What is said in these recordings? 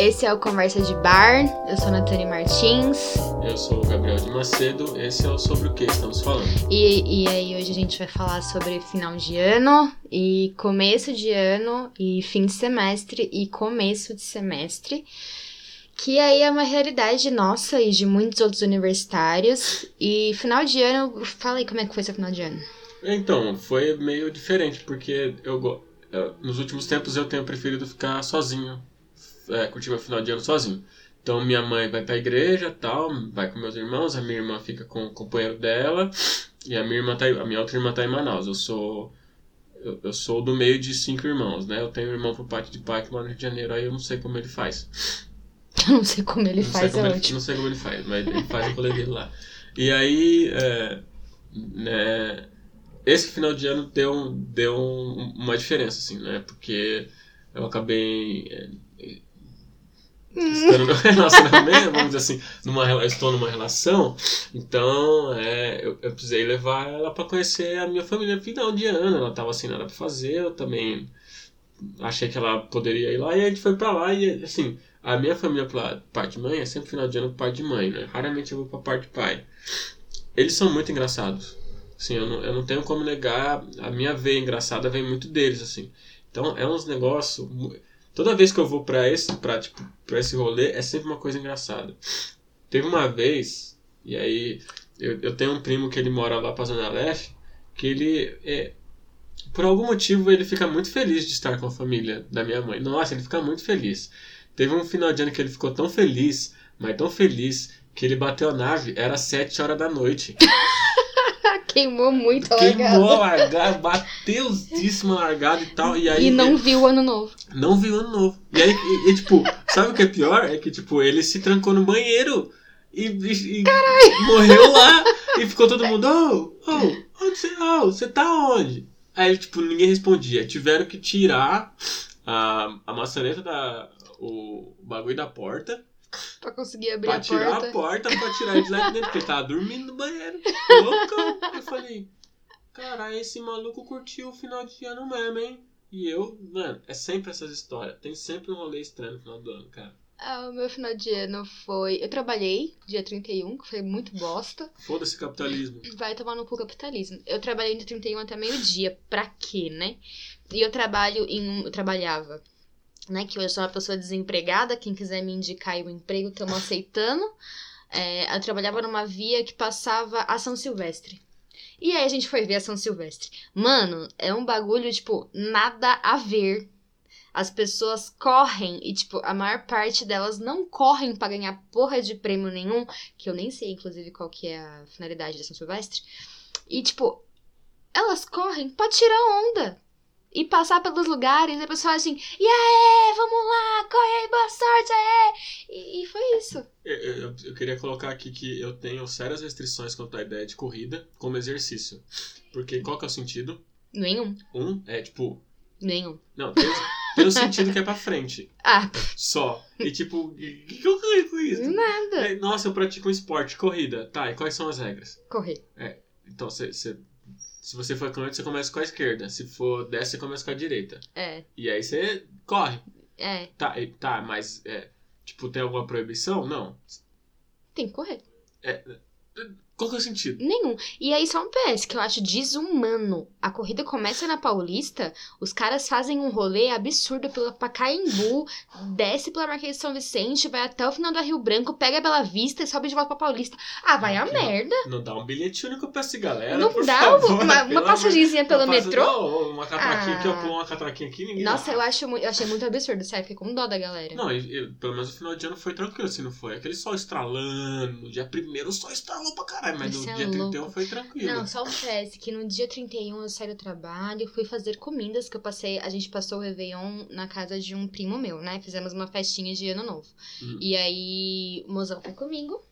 Esse é o Conversa de Bar. Eu sou a Natane Martins. Eu sou o Gabriel de Macedo. Esse é o Sobre o que estamos falando. E, e aí, hoje a gente vai falar sobre final de ano e começo de ano e fim de semestre e começo de semestre. Que aí é uma realidade nossa e de muitos outros universitários. E final de ano, fala aí como é que foi seu final de ano. Então, foi meio diferente, porque eu, eu- nos últimos tempos eu tenho preferido ficar sozinho, é, curtir meu final de ano sozinho. Então minha mãe vai pra igreja tal, vai com meus irmãos, a minha irmã fica com o companheiro dela, e a minha irmã tá, a minha outra irmã tá em Manaus. Eu sou eu, eu sou do meio de cinco irmãos, né? Eu tenho um irmão por parte de pai que mora no Rio de Janeiro, aí eu não sei como ele faz. Eu não sei como ele não faz, como é ele. Não sei como ele faz, mas ele faz o rolê dele lá. E aí, é, né, esse final de ano deu, deu um- uma diferença, assim, né? Porque eu acabei é, estando num relacionamento, vamos dizer assim, numa, estou numa relação, então é, eu, eu precisei levar ela para conhecer a minha família final de ano. Ela tava sem nada para fazer, eu também achei que ela poderia ir lá e a gente foi para lá e assim, a minha família pela parte de mãe é sempre final de ano parte de mãe, né? Raramente eu vou pra parte de pai. Eles são muito engraçados. Assim, eu não, eu não tenho como negar, a minha veia engraçada vem muito deles, assim. Então é uns negócios. Toda vez que eu vou pra esse, pra, tipo, pra esse rolê, é sempre uma coisa engraçada. Teve uma vez, e aí eu, eu tenho um primo que ele mora lá pra Zona Leste, que ele é, por algum motivo ele fica muito feliz de estar com a família da minha mãe. Nossa, ele fica muito feliz. Teve um final de ano que ele ficou tão feliz, mas tão feliz, que ele bateu a nave, era 7 horas da noite. Queimou muito a Queimou a largada. largada, bateuzíssima a largada e tal. E aí E não viu o ano novo. não viu ano novo. E aí, e, e, tipo, sabe o que é pior? É que, tipo, ele se trancou no banheiro e, e- e morreu lá. E ficou todo mundo, oh, oh, onde você, oh, você tá onde? Aí, tipo, ninguém respondia. Tiveram que tirar a, a maçaneta da. O bagulho da porta Pra conseguir abrir pra a tirar porta. a porta pra tirar ele de lá de dentro, porque ele tava dormindo no banheiro. Loucão. Eu falei, caralho, esse maluco curtiu o final de ano mesmo, hein? E eu, mano, é sempre essas histórias. Tem sempre um rolê estranho no final do ano, cara. Ah, o meu final de ano foi. Eu trabalhei dia 31, que foi muito bosta. Foda-se capitalismo. Vai tomar no cu capitalismo. Eu trabalhei de 31 até meio-dia. Pra quê, né? E eu trabalho em. Eu trabalhava. Né, que eu sou uma pessoa desempregada. Quem quiser me indicar aí o emprego, estamos aceitando. É, eu trabalhava numa via que passava a São Silvestre. E aí a gente foi ver a São Silvestre. Mano, é um bagulho, tipo, nada a ver. As pessoas correm e, tipo, a maior parte delas não correm pra ganhar porra de prêmio nenhum, que eu nem sei, inclusive, qual que é a finalidade da São Silvestre. E, tipo, elas correm pra tirar onda. E passar pelos lugares, e a pessoa assim, e aí, vamos lá, corre aí, boa sorte, aê! E, e foi isso. Eu, eu- eu queria colocar aqui que eu tenho sérias restrições quanto à ideia de corrida como exercício. Porque qual que é o sentido? Nenhum, Um é tipo. nenhum. Não, tem, tem o sentido que é pra frente. Ah, Só. E tipo, o que, eu ganho com isso? nada. É, Nossa, eu pratico um esporte, corrida. Tá, e quais são as regras? Correr. Então, você, você- se você for canhoto, você começa com a esquerda. Se for desce, você começa com a direita. É, E aí você corre. é, Tá, tá mas, é, tipo, tem alguma proibição? Não. tem que correr. Qual que é o sentido? Nenhum. E aí, só um PS que eu acho desumano. A corrida começa na Paulista, os caras fazem um rolê absurdo pela Pacaembu, desce pela Marquês de São Vicente, vai até o final da Rio Branco, pega a Bela Vista e sobe de volta pra Paulista. Ah, vai a Não. merda. Não dá um bilhete único pra essa galera, Não dá favor, uma, uma amor- pelo uma metrô? Não, uma catraquinha Ah. aqui, eu pulo uma catraquinha aqui ninguém Nossa, dá. eu, acho, eu achei muito absurdo, sério, fiquei com dó da galera. Não, e- e pelo menos o final de ano foi tranquilo, se não foi. Aquele sol estralando, dia primeiro o sol estralou pra caralho, mas Isso no é dia louco. 31 foi tranquilo. Não, só um PS que no dia 31 eu saí do trabalho, fui fazer comidas que eu passei. A gente passou o Réveillon na casa de um primo meu, né? Fizemos uma festinha de ano novo. Hum. E aí, o mozão foi comigo.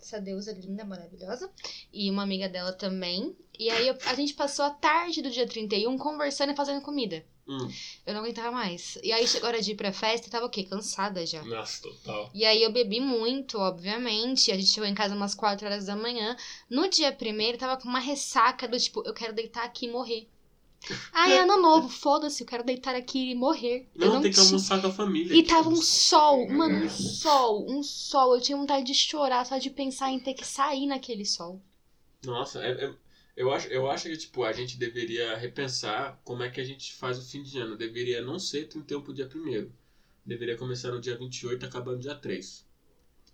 Essa deusa linda, maravilhosa. E uma amiga dela também. E aí eu- a gente passou a tarde do dia 31 conversando e fazendo comida. Hum. Eu não aguentava mais. E aí chegou a hora de ir pra festa e tava o quê? Cansada já. Nossa, total. E aí eu bebi muito, obviamente. A gente chegou em casa umas 4 horas da manhã. No dia primeiro, tava com uma ressaca do tipo, eu quero deitar aqui e morrer. Ai, ano novo, foda-se, eu quero deitar aqui e morrer. eu Não, não tem que almoçar com a família. E tava um sol, mano, um sol, um sol. Eu tinha vontade de chorar só de pensar em ter que sair naquele sol. Nossa, é- é- eu, acho, eu acho que tipo, a gente deveria repensar como é que a gente faz o fim de ano. Deveria não ser 31 pro dia 1 Deveria começar no dia 28 e acabar no dia 3.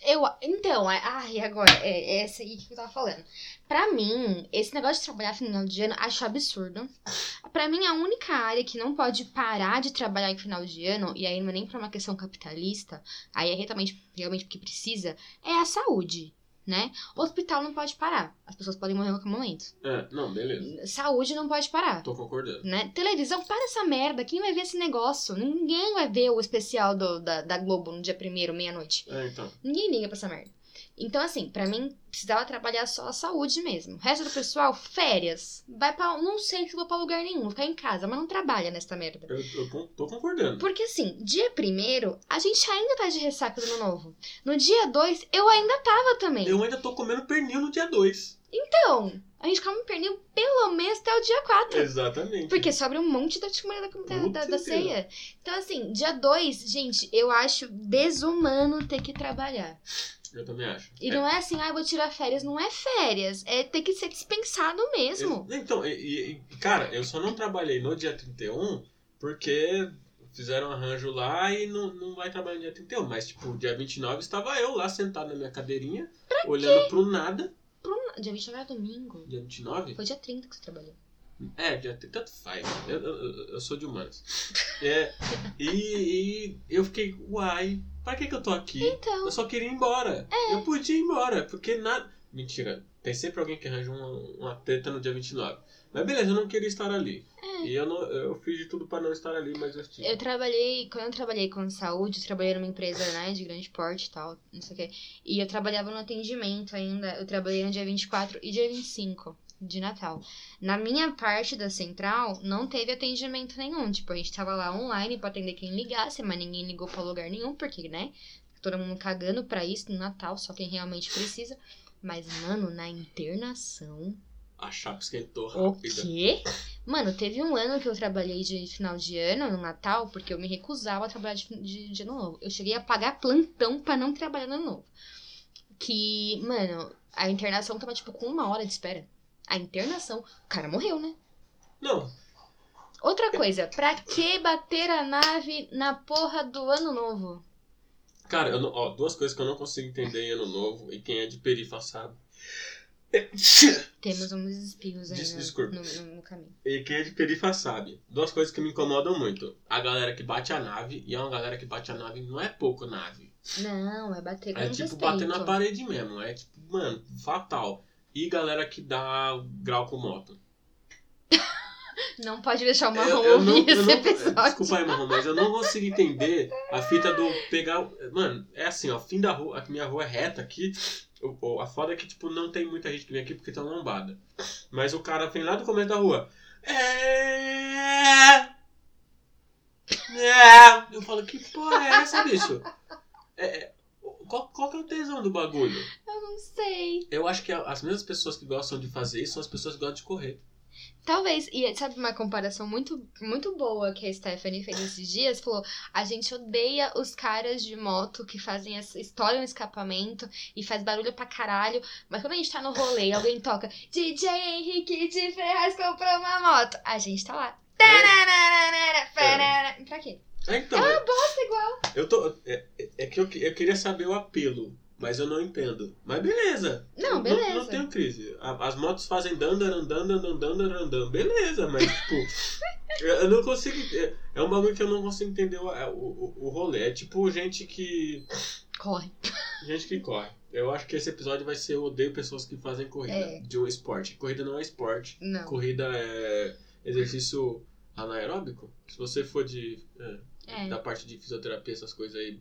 Eu, então, é- ai, agora, é, é essa aí que eu tava falando. Pra mim, esse negócio de trabalhar final de ano, acho absurdo. Pra mim, a única área que não pode parar de trabalhar em final de ano, e aí não é nem por uma questão capitalista, aí é realmente, realmente porque precisa, é a saúde, né? O hospital não pode parar. As pessoas podem morrer a qualquer momento. É, não, beleza. Saúde não pode parar. Tô concordando. né? Televisão, para essa merda. Quem vai ver esse negócio? Ninguém vai ver o especial do- da, da Globo no dia primeiro, meia-noite. É, então. Ninguém liga pra essa merda. Então, assim, pra mim, precisava trabalhar só a saúde mesmo. O resto do pessoal, férias. Vai pra. Não sei se vou pra lugar nenhum, vou ficar em casa, mas não trabalha nessa merda. Eu, eu tô concordando. Porque assim, dia primeiro, a gente ainda tá de ressaca do ano novo. No dia 2, eu ainda tava também. Eu ainda tô comendo pernil no dia 2. Então, a gente come pernil pelo menos até o dia 4. Exatamente. Porque sobra um monte da comida da, da, da, da ceia. Então, assim, dia 2, gente, eu acho desumano ter que trabalhar. Eu também acho. E É, não é assim, ah, vou tirar férias. Não é férias. É ter que ser dispensado mesmo. eu- então, e, e- cara, eu só não trabalhei no dia 31 porque fizeram um arranjo lá e não, não vai trabalhar no dia 31. Mas, tipo, dia 29 estava eu lá sentado na minha cadeirinha, olhando pro nada. Dia 29 é domingo. Dia 29? Foi dia 30 que você trabalhou. É, já tem tanto faz. Eu, eu, eu- eu sou de humanas. É, e, e eu fiquei, uai, pra que, que eu tô aqui? Então, Eu só queria ir embora. Eu podia ir embora, porque nada. Mentira, tem sempre alguém que arranja uma, uma treta no dia 29. Mas beleza, eu não queria estar ali. E eu, não, eu fiz de tudo pra não estar ali, mas eu estive. eu trabalhei, quando eu trabalhei com saúde, eu trabalhei numa empresa, né, de grande porte e tal, não sei o quê. E eu trabalhava no atendimento ainda. Eu trabalhei no dia 24 e dia 25 de Natal. Na minha parte da central, não teve atendimento nenhum. Tipo, a gente tava lá online pra atender quem ligasse, mas ninguém ligou pra lugar nenhum, porque, né? Todo mundo cagando pra isso no Natal, só quem realmente precisa. Mas, mano, na internação. A chapa esquentou O rápido. quê? Mano, teve um ano que eu trabalhei de final de ano, no Natal, porque eu me recusava a trabalhar de, de, de ano novo. Eu cheguei a pagar plantão pra não trabalhar no ano novo. Que, mano, a internação tava, tipo, com uma hora de espera. A internação, o cara morreu, né? Não, Outra coisa, pra que bater a nave na porra do ano novo? cara, eu não- ó, duas coisas que eu não consigo entender em ano novo, e quem é de perifa sabe. Temos uns espinhos aí Des- no, desculpa. no, no- no caminho. E quem é de perifa sabe. Duas coisas que me incomodam muito. A galera que bate a nave, e é uma galera que bate a nave, não é pouco nave. Não, é bater com É tipo respeito. bater na parede mesmo. É tipo, mano, fatal. E galera que dá grau com moto. Não pode deixar o Marrom Eu- eu não- ouvir eu esse não- episódio. Desculpa aí, Marrom, mas eu não consigo entender a fita do pegar. Mano, é assim, ó, fim da rua, a minha rua é reta aqui. A foda é que, tipo, não tem muita gente que vem aqui porque tá lombada. Mas o cara vem lá do começo da rua. É. É. Eu falo, que porra é essa, bicho? É, é, qual, qual que é o tesão do bagulho? Eu não sei. Eu acho que as mesmas pessoas que gostam de fazer isso são as pessoas que gostam de correr. Talvez, e sabe uma comparação muito, muito boa que a Stephanie fez esses dias? Falou: a gente odeia os caras de moto que fazem essa história no escapamento e faz barulho pra caralho, mas quando a gente tá no rolê e alguém toca DJ Henrique de Ferraz comprou uma moto, a gente tá lá. Tarararara, parara. Pra quê? É, então, É uma bosta igual. eu tô. É, é- é que eu, eu queria saber o apelo, mas eu não entendo. Mas beleza. Não, Não, beleza. não tenho crise. A- As motos fazem dandaran, dandaran, dandaran, dandaran. Beleza, mas tipo. eu não consigo. É, é um bagulho que eu não consigo entender o, o, o- o rolê. É tipo gente que. Corre. Gente que corre. Eu acho que esse episódio vai ser Eu odeio pessoas que fazem corrida É. de um esporte. Corrida não é esporte. Não. Corrida é exercício anaeróbico. Se você for de. é, É. Da parte de fisioterapia, essas coisas aí.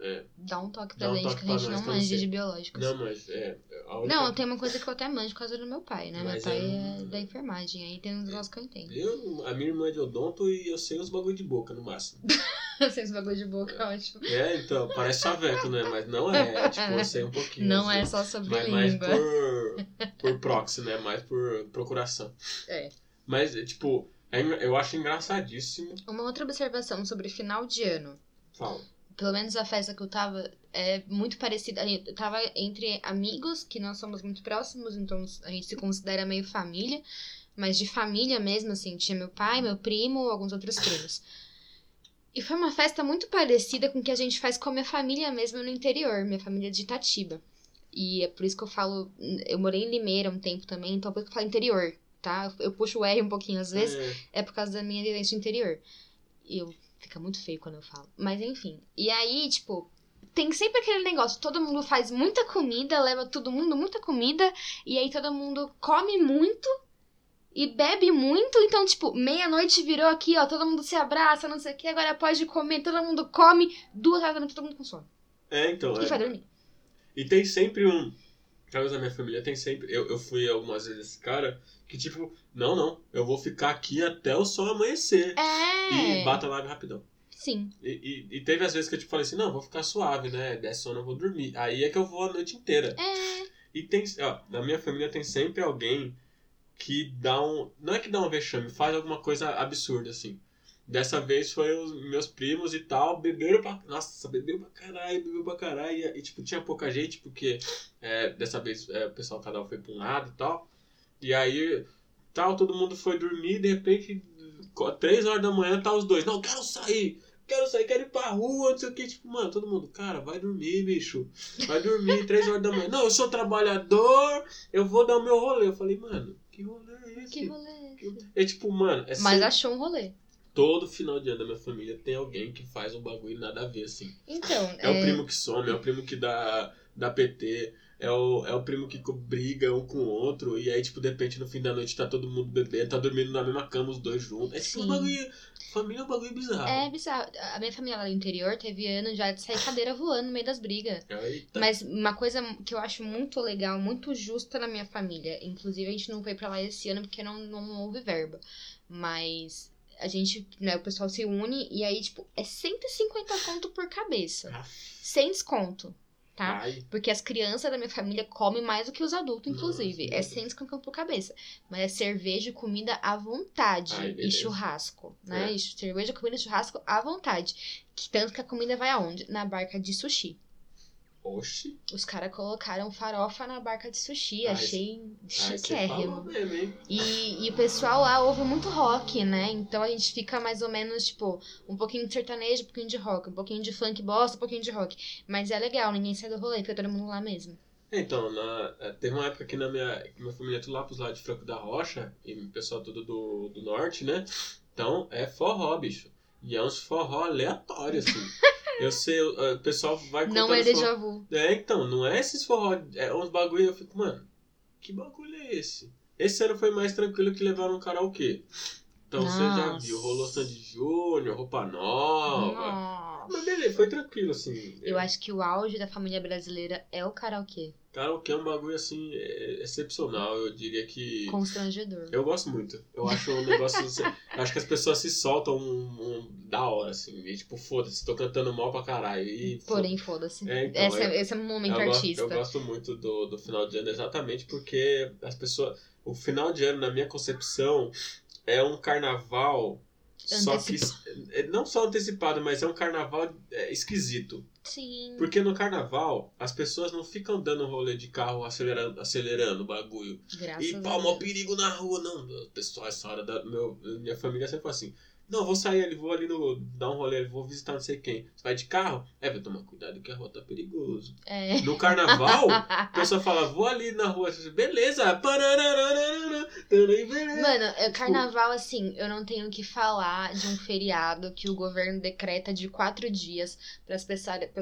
É, Dá um toque pra Dá um gente que a gente não nós, que eu não manja sei. de biológicos. não, mas é. Única... Não, tem uma coisa que eu até manjo por causa do meu pai, né? Mas meu pai é- é da enfermagem, aí tem uns negócios que eu entendo. Eu, a minha irmã é de odonto e eu sei os bagulho de boca, no máximo. Vocês bagulho de boca, eu acho. É, então, parece chaveco, né? Mas não é. Tipo, eu sei um pouquinho. Não assim. é só sobre Mas mais língua. por, por proxy, né? Mais por procuração. É. Mas, é, tipo, É eu acho engraçadíssimo. Uma outra observação sobre final de ano. Fala. Pelo menos a festa que eu tava é muito parecida. A gente tava entre amigos, que nós somos muito próximos, então a gente se considera meio família. Mas de família mesmo, assim, tinha meu pai, meu primo, alguns outros primos. E foi uma festa muito parecida com o que a gente faz com a minha família mesmo no interior, minha família de Itatiba. E é por isso que eu falo. Eu morei em Limeira um tempo também, então é por isso que eu falo interior, tá? Eu puxo o R um pouquinho às vezes, É, é por causa da minha vivência interior. E eu fica muito feio quando eu falo. Mas enfim. E aí, tipo, tem sempre aquele negócio, todo mundo faz muita comida, leva todo mundo muita comida, e aí todo mundo come muito e bebe muito, então, tipo, meia-noite virou aqui, ó, todo mundo se abraça, não sei o que, agora pode comer, todo mundo come, duas horas da noite todo mundo com sono. é, então. E É. vai dormir. E tem sempre um. Caso da minha família tem sempre. Eu, eu fui algumas vezes esse cara que, tipo, não, não, eu vou ficar aqui até o sol amanhecer. É. E bata lá rapidão. Sim. E, e, e teve às vezes que eu tipo, falei assim, não, vou ficar suave, né? Der sono, eu vou dormir. Aí é que eu vou a noite inteira. É. E tem, ó, na minha família tem sempre alguém que dá um. Não é que dá um vexame, faz alguma coisa absurda, assim. Dessa vez foi os meus primos e tal, beberam pra. Nossa, bebeu pra caralho, bebeu pra caralho. E, e, tipo, tinha pouca gente, porque é, dessa vez é, o pessoal cada um foi pra um lado e tal. E aí, tal, todo mundo foi dormir, de repente, três horas da manhã, tá os dois. Não, quero sair! Quero sair, quero ir pra rua, não sei o que. Tipo, mano, todo mundo, cara, vai dormir, bicho. Vai dormir, três horas da manhã. Não, eu sou trabalhador, eu vou dar o meu rolê. Eu falei, mano, que rolê é esse? Que rolê. é esse? É tipo, mano, é Mas achou um rolê. todo final de ano da minha família tem alguém que faz um bagulho nada a ver, assim. Então, É, o primo que some, é o primo que dá, dá PT, é o, é o primo que briga um com o outro, e aí, tipo, de repente, no fim da noite tá todo mundo bebendo, tá dormindo na mesma cama, os dois juntos. É tipo um Sim. bagulho. Família é um bagulho bizarro. É bizarro. A minha família lá do interior teve ano já de sair cadeira voando no meio das brigas. Eita. Mas uma coisa que eu acho muito legal, muito justa na minha família. Inclusive, a gente não foi pra lá esse ano porque não, não houve verba. Mas a gente, né, o pessoal se une e aí, tipo, é 150 conto por cabeça. Ah, Sem desconto, tá? Ai, Porque as crianças da minha família comem mais do que os adultos, inclusive. Nossa, é. 150 conto por cabeça. Mas é cerveja e comida à vontade. Ai, e churrasco, né? É. E cerveja, comida e churrasco à vontade. Que tanto que a comida vai aonde? Na barca de sushi. Oxi. Os caras colocaram farofa na barca de sushi. Ai, achei chiquérrimo. E, e o pessoal lá ouve muito rock, né? Então a gente fica mais ou menos, tipo, um pouquinho de sertanejo, um pouquinho de rock, um pouquinho de funk bosta, um pouquinho de rock. Mas é legal, ninguém sai do rolê, fica todo mundo lá mesmo. Então, na, eh, teve uma época que na minha, que minha família é tudo lá pros lados de Franco da Rocha, e o pessoal tudo do, do norte, né? Então, é forró, bicho. E é uns forró aleatório, assim. Eu sei, o pessoal vai Não é déjà vu. É, então, não é esses forró, é uns bagulho, eu fico, mano, que bagulho é esse? Esse ano foi mais tranquilo que levaram um karaokê. Então você já Nossa. viu, rolou Sandy Júnior, roupa nova. Nossa. Mas beleza, foi tranquilo, assim. Eu acho que o auge da família brasileira é o karaokê. Karaokê é um bagulho, assim, é- excepcional. Eu diria que... Constrangedor. Eu gosto muito. Eu acho um negócio. eu acho que as pessoas se soltam um, um- da hora, assim. E tipo, foda-se, tô cantando mal pra caralho. E, Porém, foda-se. É, então, esse, eu- é, esse é um momento eu, gosto, artista. eu gosto muito do, do final de ano exatamente porque as pessoas. O final de ano, na minha concepção, é um carnaval. Só que. é, Não só antecipado, mas é um carnaval é, esquisito. Sim. Porque no carnaval, as pessoas não ficam dando rolê de carro acelerando, acelerando o bagulho. Graças E pau, mó Deus. perigo na rua. Não, pessoal, essa hora da meu, minha família sempre fala assim. Não, vou sair ali, vou ali no. dar um rolê, vou visitar não sei quem. Você vai de carro? É, vai tomar cuidado que a rua tá perigoso. É. No carnaval, a pessoa fala, vou ali na rua. Beleza! Mano, é carnaval, assim, eu não tenho o que falar de um feriado que o governo decreta de quatro dias para as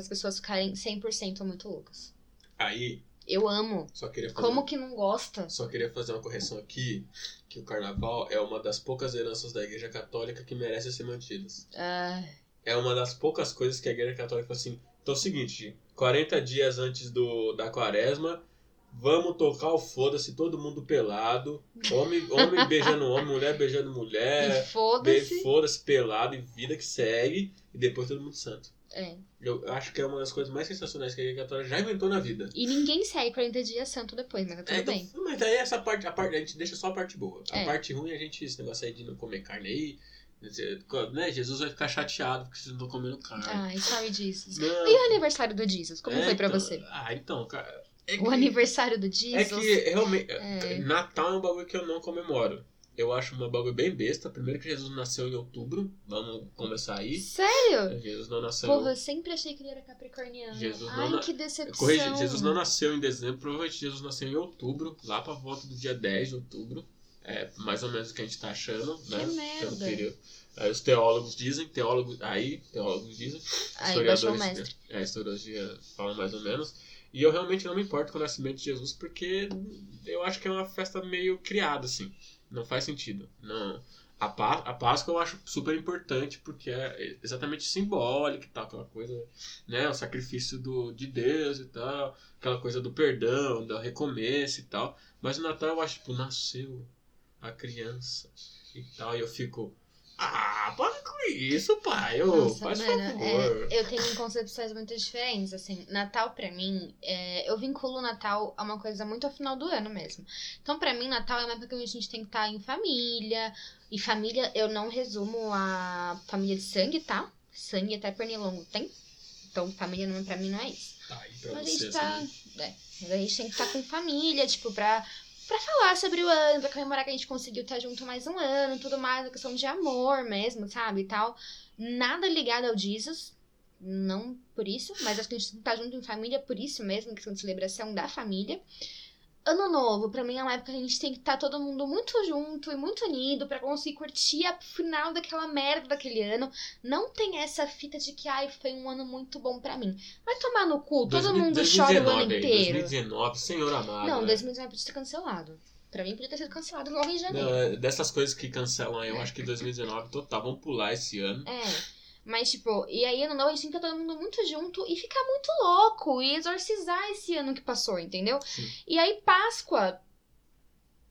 pessoas ficarem 100% muito loucas. Aí, Eu amo. só queria fazer. Como que não gosta? Só queria fazer uma correção aqui, que o carnaval é uma das poucas heranças da igreja católica que merecem ser mantidas. Ah, é uma das poucas coisas que a igreja católica falou assim. Então é o seguinte, 40 dias antes do, da quaresma, vamos tocar o foda-se, todo mundo pelado. Homem, homem beijando homem, mulher beijando mulher. foda-se. Foda-se pelado e vida que segue. E depois todo mundo santo. É. Eu acho que é uma das coisas mais sensacionais que a Católica já inventou na vida. E ninguém segue 40 dias santo depois, mas tá tudo É, então, bem. mas aí essa parte, a parte, a gente deixa só a parte boa. A É. parte ruim a gente, esse negócio aí de não comer carne aí, né? Jesus vai ficar chateado porque vocês não estão comendo carne. Ai, sorry, Jesus. Não. E o aniversário do Jesus? Como É, foi pra então, você? Ah, então, cara. É O que- aniversário do É Jesus? que realmente. É. Natal é um bagulho que eu não comemoro. Eu acho uma bagulho bem besta. Primeiro que Jesus nasceu em outubro. Vamos começar aí. Sério? Jesus não nasceu. Porra, eu sempre achei que ele era capricorniano. Jesus Ai, na- que decepção. Corrigi, Jesus não nasceu em dezembro. Provavelmente Jesus nasceu em outubro. Lá pra volta do dia 10 de outubro. É mais ou menos o que a gente tá achando, né? merda. Pelo período. Aí os teólogos dizem, teólogos, aí, teólogos dizem, Aí historiadores, mestre. é, historiadores falam mais ou menos. E eu realmente não me importo com o nascimento de Jesus porque eu acho que é uma festa meio criada, assim. Não faz sentido. Não. A, Pá- a Páscoa eu acho super importante porque é exatamente simbólica e tal, aquela coisa, né? O sacrifício do, de Deus e tal, aquela coisa do perdão, do recomeço e tal. Mas o Natal eu acho, tipo, nasceu a criança e tal, e eu fico. Ah, para com isso, pai. Ô, Nossa, faz mano, favor. é, eu tenho concepções muito diferentes, assim, Natal pra mim, é, eu vinculo o Natal a uma coisa muito ao final do ano mesmo. Então pra mim, Natal é uma época que a gente tem que estar em família, e família eu não resumo a família de sangue, tá? Sangue até pernilongo tem, então família não, pra mim não é isso. Tá aí pra Mas a você, gente tá. É, mas a gente tem que estar com família, tipo, pra, pra falar sobre o ano, pra comemorar que a gente conseguiu estar junto mais um ano, tudo mais, a questão de amor mesmo, sabe? E tal. Nada ligado ao Jesus. Não por isso, mas acho que a gente estar junto em família por isso mesmo, questão de celebração da família. Ano novo, pra mim é uma época que a gente tem que estar todo mundo muito junto e muito unido pra conseguir curtir a final daquela merda daquele ano. Não tem essa fita de que, ai, foi um ano muito bom pra mim. Vai tomar no cu, todo 2000 mundo chora o ano 2019 inteiro. 2019, senhor amado. Não, né? 2019 podia ter cancelado. Pra mim podia ter sido cancelado logo em janeiro. Não, é, dessas coisas que cancelam aí, eu acho que 2019 total, vamos pular esse ano. É. Mas, tipo, e aí ano novo a gente tem que estar todo mundo muito junto e ficar muito louco e exorcizar esse ano que passou, entendeu? Sim. E aí, Páscoa,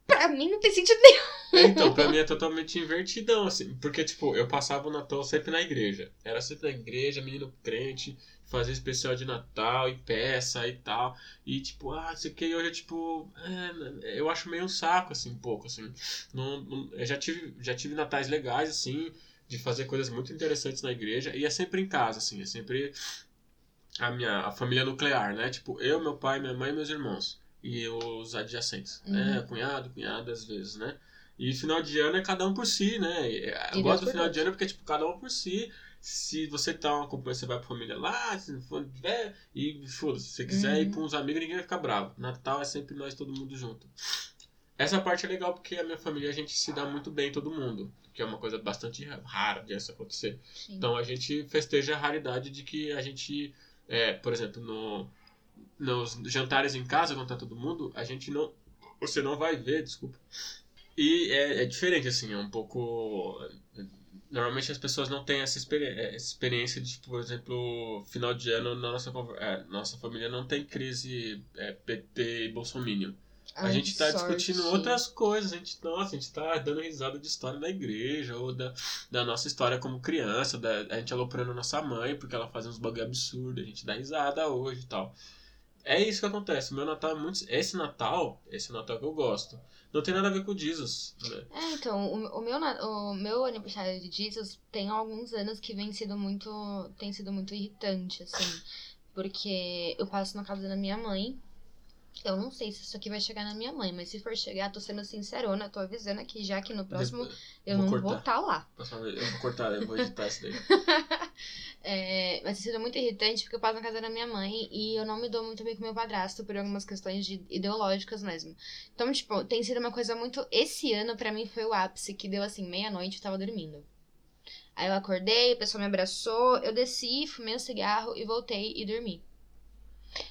pra mim não tem sentido nenhum. É, então, pra mim é totalmente invertidão, assim. Porque, tipo, eu passava o Natal sempre na igreja. Era sempre na igreja, menino crente, fazia especial de Natal e peça e tal. E, tipo, ah, sei o que, hoje é tipo. é, eu acho meio um saco, assim, um pouco, assim. Não, não- eu já tive, já tive natais legais, assim, de fazer coisas muito interessantes na igreja. E é sempre em casa, assim, é sempre a minha a família nuclear, né? Tipo, eu, meu pai, minha mãe e meus irmãos. E os adjacentes, né? Uhum. Cunhado, cunhada, às vezes, né? E final de ano é cada um por si, né? Eu E gosto do final de ano porque, tipo, cada um por si. Se você tá uma companhia, você vai pra família lá, se não for tiver, e foda-se, se você quiser Uhum. ir com uns amigos, ninguém vai ficar bravo. Natal é sempre nós, todo mundo junto. Essa parte é legal porque a minha família a gente se dá muito bem, todo mundo. Que é uma coisa bastante rara de isso acontecer. Sim. Então a gente festeja a raridade de que a gente, é, por exemplo, no, nos jantares em casa, quando tá todo mundo, a gente não. Você não vai ver, desculpa. E é, é diferente, assim, é um pouco. Normalmente as pessoas não têm essa, experi- é, essa experiência de, por exemplo, final de ano, nossa, é, nossa família não tem crise é, PT e Bolsonaro. A gente tá discutindo outras coisas, a gente, nossa, a gente tá dando risada de história da igreja, ou da, da nossa história como criança, da, a gente aloprando nossa mãe, porque ela faz uns bagulho absurdo, a gente dá risada hoje e tal. É isso que acontece, o meu Natal é muito... Esse Natal, esse Natal que eu gosto, não tem nada a ver com Jesus, né? É, então, o, o meu, o meu aniversário de Jesus tem alguns anos que vem sido muito. tem sido muito irritante, assim. Porque eu passo na casa da minha mãe. Eu não sei se isso aqui vai chegar na minha mãe, mas se for chegar, tô sendo sincerona, tô avisando aqui já que no próximo eu vou não cortar. vou estar lá. próxima vez- eu vou cortar, eu vou editar isso daí. É, mas tem sido muito irritante porque eu passo na casa da minha mãe e eu não me dou muito bem com meu padrasto por algumas questões de- ideológicas mesmo. Então, tipo, tem sido uma coisa muito. Esse ano, pra mim, foi o ápice que deu assim, meia-noite eu tava dormindo. Aí eu acordei, a pessoa me abraçou, eu desci, fumei um cigarro e voltei e dormi.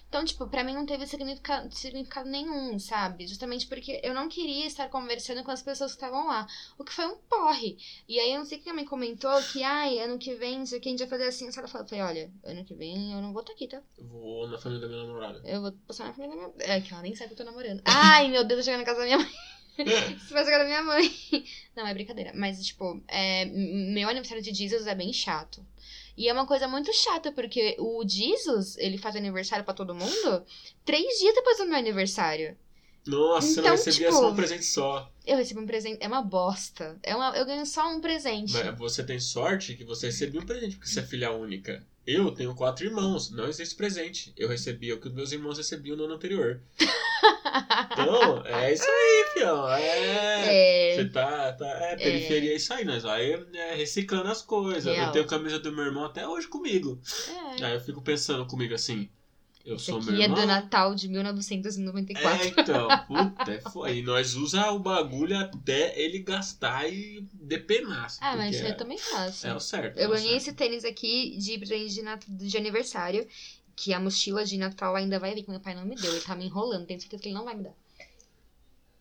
Então, tipo, pra mim não teve significado, significado nenhum, sabe? Justamente porque eu não queria estar conversando com as pessoas que estavam lá. O que foi um porre. E aí, eu não sei quem me comentou que, ai, ano que vem, não sei o que, a gente vai fazer assim. Ela falou, eu falei, olha, ano que vem eu não vou estar aqui, tá? Eu vou na família da minha namorada. Eu vou passar na família da minha... É, que ela nem sabe que eu tô namorando. Ai, meu Deus, eu chegar na casa da minha mãe. Você vai chegar da minha mãe. Não, é brincadeira. Mas, tipo, é, meu aniversário de Jesus é bem chato. E é uma coisa muito chata, porque o Jesus, ele faz aniversário pra todo mundo três dias depois do meu aniversário. Nossa, você não Então, recebia tipo, só um presente só. Eu recebi um presente. É uma bosta. É uma, eu ganho só um presente. Mas você tem sorte que você recebeu um presente, porque você é filha única. Eu tenho quatro irmãos, não existe presente. Eu recebia o que os meus irmãos recebiam no ano anterior. Então, é isso aí, fião. É. É. Você tá, tá. É, periferia é isso aí, nós vai é, reciclando as coisas. Real. Eu tenho camisa do meu irmão até hoje comigo. É. Aí eu fico pensando comigo assim. Eu Esse sou aqui meu é irmão. do Natal de 1994. É, então, puta, é foda. E nós usa o bagulho até ele gastar e depenar. assim, Ah, mas porque eu também faço. É o certo. Eu é o ganhei certo. esse tênis aqui de presente de, de aniversário. Que a mochila de Natal ainda vai vir, que meu pai não me deu. Ele tá me enrolando, tenho certeza que ele não vai me dar.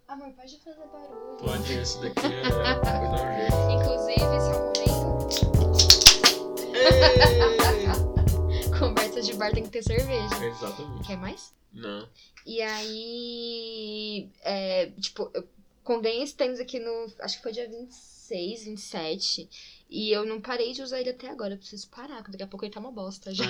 Amor, pode fazer barulho. Pode, esse daqui é. Vou dar um jeito. Inclusive, esse o momento. Ei! Conversa de bar tem que ter cerveja. Exatamente. Quer mais? Não. E aí, é, tipo, eu con- ganhei esse tênis aqui no. Acho que foi dia 26, 27. E eu não parei de usar ele até agora. Eu preciso parar, porque daqui a pouco ele tá uma bosta já.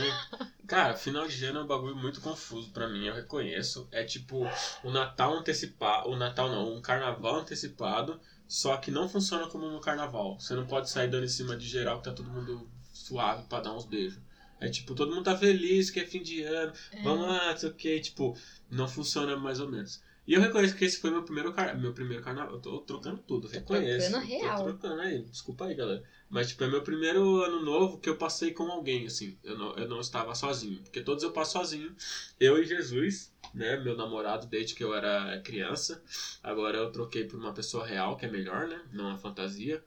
Cara, final de ano é um bagulho muito confuso pra mim, eu reconheço. É tipo o Natal antecipado. O Natal não, um carnaval antecipado, só que não funciona como no carnaval. Você não pode sair dando em cima de geral que tá todo mundo suave pra dar uns beijos. É tipo, todo mundo tá feliz que é fim de ano, vamos lá, não sei o que, tipo, não funciona mais ou menos. E eu reconheço que esse foi meu primeiro, car... meu primeiro carnaval. Eu tô trocando tudo, reconheço. trocando real. Tô trocando aí, desculpa aí, galera. Mas, tipo, é meu primeiro ano novo que eu passei com alguém, assim. Eu não, eu não estava sozinho. Porque todos eu passo sozinho. Eu e Jesus, né? Meu namorado desde que eu era criança. Agora eu troquei por uma pessoa real, que é melhor, né? Não uma fantasia.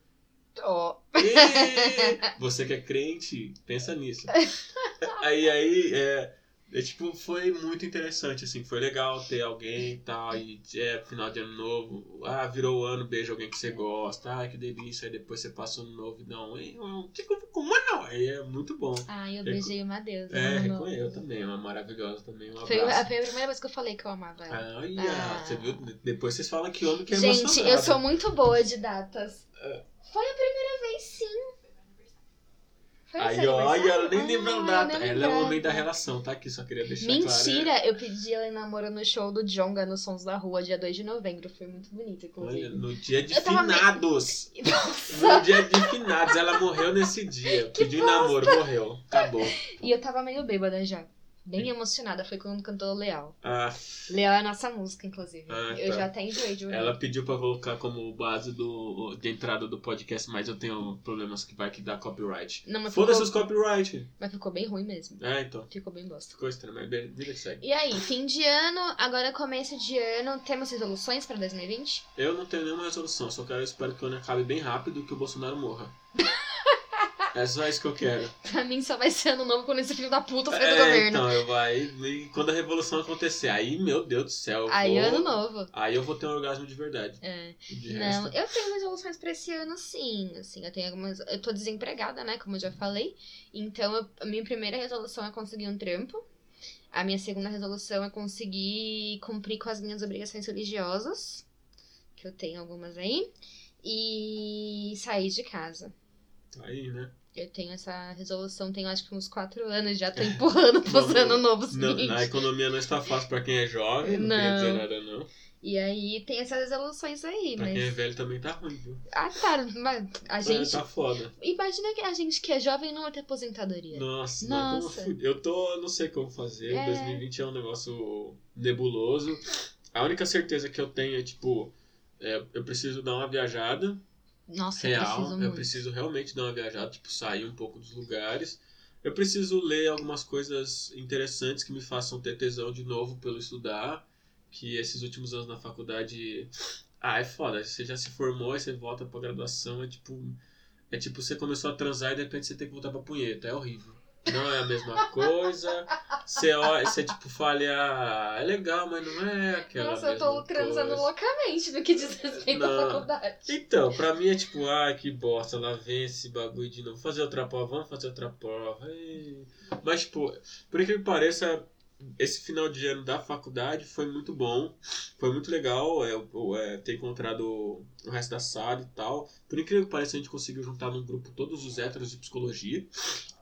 Ó, E você que é crente, pensa nisso. Aí, aí, é, é, tipo, foi muito interessante, assim, foi legal ter alguém e tal, e é final de ano novo, ah, virou o ano, beija alguém que você gosta, ah, que delícia, aí depois você passa o ano novo e dá um, "Ei, um, tipo, como não? Aí é muito bom. ai, eu beijei uma deusa. É, no reconheço, eu também, uma maravilhosa também, um Foi a, foi a primeira vez que eu falei que eu amava ela. Ah. você viu? Depois vocês falam que homem que é Gente, eu sou muito boa de datas. É. Foi a primeira vez, sim. Foi esse Aí, ó, aniversário? ela nem lembra a data. Ela é o homem da relação, tá aqui, só queria deixar claro. Mentira, eu pedi ela em namoro no show do Jonga no Sons da Rua, dia 2 de novembro. Foi muito bonito, Olha, inclusive. no dia de Eu meio- finados. Nossa, No dia de finados, ela morreu nesse dia. Pediu em namoro, morreu. Acabou. E eu tava meio bêbada já. Bem emocionada. Foi quando cantou Leal. Ah, Leal é a nossa música, inclusive. Ah, Eu tá. já até enjoei de ouvir. ela pediu pra colocar como base do, de entrada do podcast, mas eu tenho problemas que vai que dar copyright. Não, mas Foda-se ficou, os copyright. mas ficou bem ruim mesmo. É, então. Ficou bem bosta. Ficou estranho, mas beleza, segue. E aí, fim de ano, agora começo de ano, temos resoluções pra 2020? Eu não tenho nenhuma resolução, só quero espero que o ano acabe bem rápido e que o Bolsonaro morra. É só isso que eu quero. Pra mim só vai ser ano novo quando esse filho da puta sair do É, governo. então, eu vai. E quando a revolução acontecer, aí, meu Deus do céu. Aí vou- ano novo. Aí eu vou ter um orgasmo de verdade. É. De Não, resto. eu tenho resoluções pra esse ano, sim. Assim, eu tenho algumas. Eu tô desempregada, né? Como eu já falei. Então, eu- a minha primeira resolução é conseguir um trampo. A minha segunda resolução é conseguir cumprir com as minhas obrigações religiosas. Que eu tenho algumas aí. E sair de casa. Tá Aí, né? Eu tenho essa resolução, tenho acho que uns quatro anos, já tô empurrando pro ano novo Não, a economia não está fácil pra quem é jovem, não, Não. queria dizer nada, não. E aí tem essas resoluções aí, Pra mas. quem é velho também tá ruim, viu? Ah, tá. Mas a gente. tá foda. Imagina que a gente que é jovem não vai ter aposentadoria. Nossa, Nossa. Tô, eu tô, não sei como fazer. É. 2020 é um negócio nebuloso. A única certeza que eu tenho é, tipo, é, eu preciso dar uma viajada Nossa, eu real. preciso Eu preciso realmente dar uma viajada, tipo, sair um pouco dos lugares. Eu preciso ler algumas coisas interessantes que me façam ter tesão de novo pelo estudar. Que esses últimos anos na faculdade. Ah, é foda. Você já se formou e você volta pra graduação. É tipo. É tipo, você começou a transar e de repente você tem que voltar pra punheta. É horrível. Não é a mesma coisa. Você, olha, você tipo, falha. "Ah, É legal, mas não é aquela. Nossa, eu tô transando coisa." loucamente no que diz respeito à faculdade. Então, pra mim é tipo, ai que bosta, lá vem esse bagulho de novo. Fazer outra prova, vamos fazer outra prova. Ei. Mas, tipo, por que pareça, esse final de ano da faculdade foi muito bom. Foi muito legal é, é, ter encontrado o resto da sala e tal. Por incrível que pareça, a gente conseguiu juntar num grupo todos os héteros de psicologia.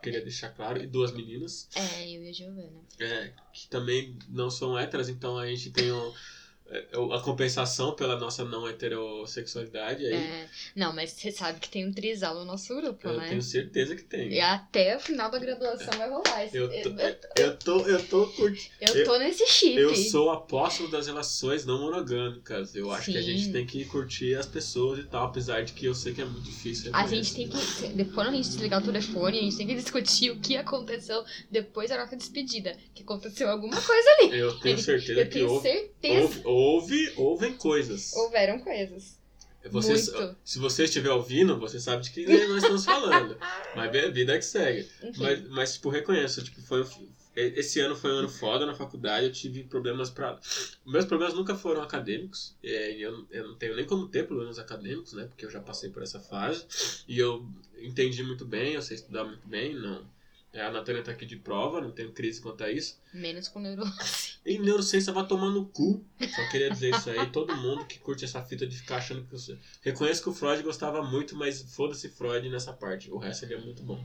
Queria deixar claro. E duas meninas. É, eu e a Giovana. É, que também não são héteras, então a gente tem um a compensação pela nossa não heterossexualidade aí. É, não, mas você sabe que tem um trisal no nosso grupo, eu né? tenho certeza que tem. E até o final da graduação vai rolar. Eu tô, eu tô, eu tô curtindo. Eu tô nesse chip. Eu sou apóstolo das relações não monogâmicas. Eu acho Sim. que a gente tem que curtir as pessoas e tal, apesar de que eu sei que é muito difícil. A gente tem que. Depois a gente desligar o telefone, a gente tem que discutir o que aconteceu depois da nossa despedida. Que aconteceu alguma coisa ali. Eu tenho certeza Eu que tenho houve, certeza. houve, houve, ouvem coisas. Houveram coisas. Muito. se você estiver ouvindo, você sabe de que nós estamos falando. Mas é a vida que segue. Enfim. Mas, mas, tipo, reconheço, tipo, foi, esse ano foi um ano foda na faculdade, eu tive problemas pra... Meus problemas nunca foram acadêmicos, é, e eu, eu não tenho nem como ter problemas acadêmicos, né, porque eu já passei por essa fase, e eu entendi muito bem, eu sei estudar muito bem, não... É, a Natânia tá aqui de prova, não tenho crise quanto a isso. Menos com neurose. E neurociência vai tomar no cu. Só queria dizer isso aí. Todo mundo que curte essa fita de ficar achando que você. Reconheço que o Freud gostava muito, mas foda-se Freud nessa parte. O resto ele é muito bom.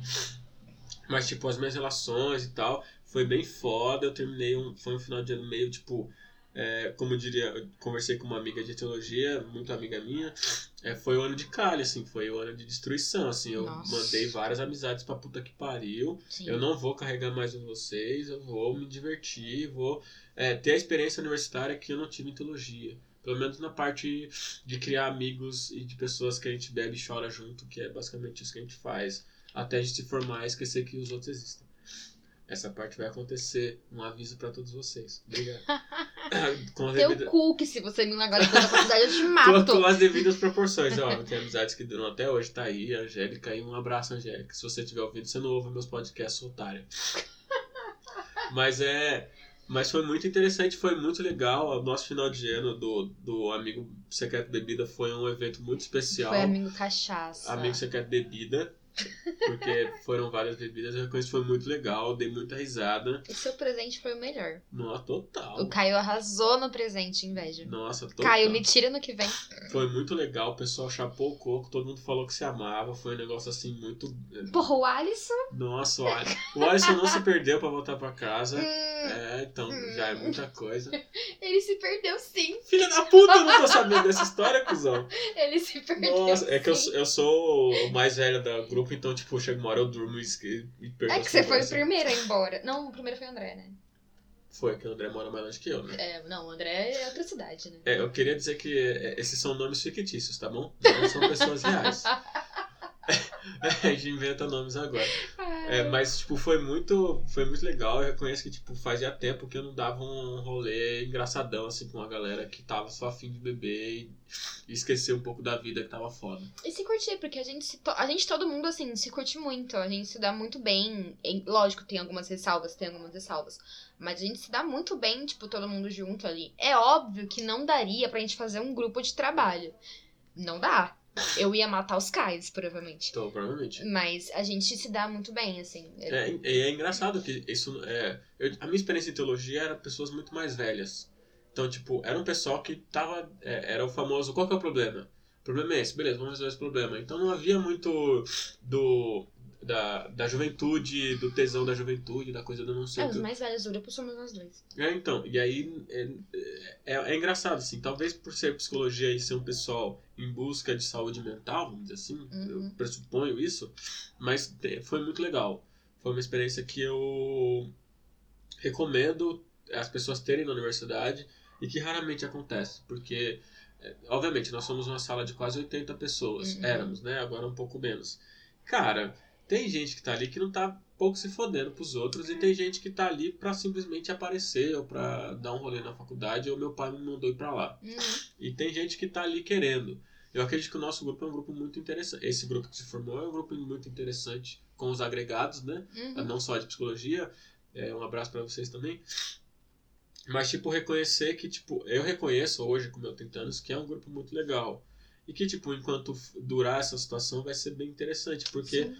Mas, tipo, as minhas relações e tal, foi bem foda. Eu terminei um. Foi um final de ano meio, tipo. É, como eu diria, eu conversei com uma amiga de teologia, muito amiga minha. É, foi o ano de calha, assim, foi o ano de destruição, assim. Eu Nossa. mandei várias amizades pra puta que pariu. Sim. Eu não vou carregar mais em vocês, eu vou me divertir, vou é, ter a experiência universitária que eu não tive em teologia. Pelo menos na parte de criar amigos e de pessoas que a gente bebe e chora junto, que é basicamente isso que a gente faz. Até a gente se formar e esquecer que os outros existem. Essa parte vai acontecer. Um aviso pra todos vocês. Obrigado. com, Teu devida- cu, que se você me largar depois da faculdade, eu te com, mato. com as devidas proporções. Ó, tem amizades que duram até hoje. Tá aí, a Angélica. E um abraço, Angélica. Se você estiver ouvindo, você não ouve meus podcasts, otária. Mas é. Mas foi muito interessante, foi muito legal. O nosso final de ano do, do Amigo Secreto Bebida foi um evento muito especial. Foi amigo cachaça. Amigo Secreto Bebida. Porque foram várias bebidas, reconheço que foi muito legal, dei muita risada. O seu presente foi o melhor. Nossa, total. O Caio arrasou no presente, inveja. Nossa, total. Caio, me tira no que vem. Foi muito legal, o pessoal chapou o coco, todo mundo falou que se amava, foi um negócio assim muito. Porra, o Alisson. Nossa, o Alisson, o Alisson não se perdeu pra voltar pra casa. hum, É, então já é muita coisa. ele se perdeu sim. Filha da puta, eu não tô sabendo dessa história, cuzão. Ele se perdeu. Nossa, é que eu, sim. eu sou o mais velho do grupo, então, tipo, chega uma hora eu durmo e, e perco É que você foi o primeiro a ir embora. Não, o primeiro foi o André, né? Foi, que o André mora mais longe que eu, né? É, não, o André é outra cidade, né? É, eu queria dizer que é, esses são nomes fictícios, tá bom? Não são pessoas reais. a gente inventa nomes agora. É, mas, tipo, foi muito, foi muito legal. Eu reconheço que, tipo, fazia tempo que eu não dava um rolê engraçadão, assim, com uma galera que tava só afim de beber e, esquecer um pouco da vida que tava foda. E se curtir, porque a gente, se a gente, todo mundo, assim, se curte muito. A gente se dá muito bem. Em- Lógico, tem algumas ressalvas, tem algumas ressalvas. Mas a gente se dá muito bem, tipo, todo mundo junto ali. É óbvio que não daria pra gente fazer um grupo de trabalho. Não dá. Eu ia matar os Kais, provavelmente. Então, provavelmente. Mas a gente se dá muito bem, assim. É, e é engraçado que isso é. eu- a minha experiência em teologia era pessoas muito mais velhas. Então, tipo, era um pessoal que tava. é, era o famoso, qual que é o problema? O problema é esse, beleza, vamos resolver esse problema. Então não havia muito do. Da, da juventude, do tesão da juventude, da coisa do não sei É, os mais velhos do grupo somos nós dois. É, então, e aí é, é, é engraçado, assim, talvez por ser psicologia e ser um pessoal em busca de saúde mental, vamos dizer assim, Uhum. eu pressuponho isso, mas te- foi muito legal. Foi uma experiência que eu recomendo as pessoas terem na universidade e que raramente acontece, porque, é, obviamente, nós somos uma sala de quase 80 pessoas, Uhum. éramos, né, agora um pouco menos. Cara, tem gente que tá ali que não tá pouco se fodendo pros outros e tem gente que tá ali pra simplesmente aparecer ou pra dar um rolê na faculdade ou meu pai me mandou ir pra lá. Uhum. E tem gente que tá ali querendo. Eu acredito que o nosso grupo é um grupo muito interessante. Esse grupo que se formou é um grupo muito interessante com os agregados, né? Uhum. Não só de psicologia. É, um abraço pra vocês também. Mas, tipo, reconhecer que, tipo, eu reconheço hoje, com meus 30 anos, que é um grupo muito legal. E que, tipo, enquanto durar essa situação vai ser bem interessante, porque Sim.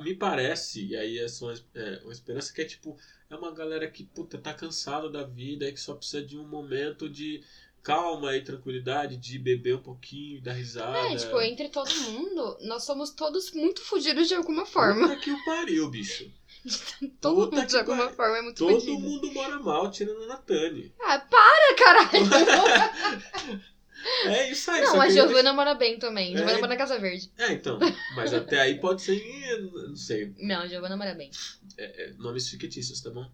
Me parece, e aí é só uma, é, uma esperança que é tipo, é uma galera que, puta, tá cansada da vida e que só precisa de um momento de calma e tranquilidade, de beber um pouquinho, dar risada. É, tipo, entre todo mundo, nós somos todos muito fugidos de alguma forma. Puta que o pariu, bicho. Todo Puta mundo de alguma forma é muito Todo mundo mora mal, tirando a Natane. Ah, para, caralho! É isso aí. Não, a Giovana mora bem também. É. Giovana mora na Casa Verde. É, então. Mas até aí pode ser, não sei, Não, a Giovana mora bem. é, é, nomes fictícios, tá bom?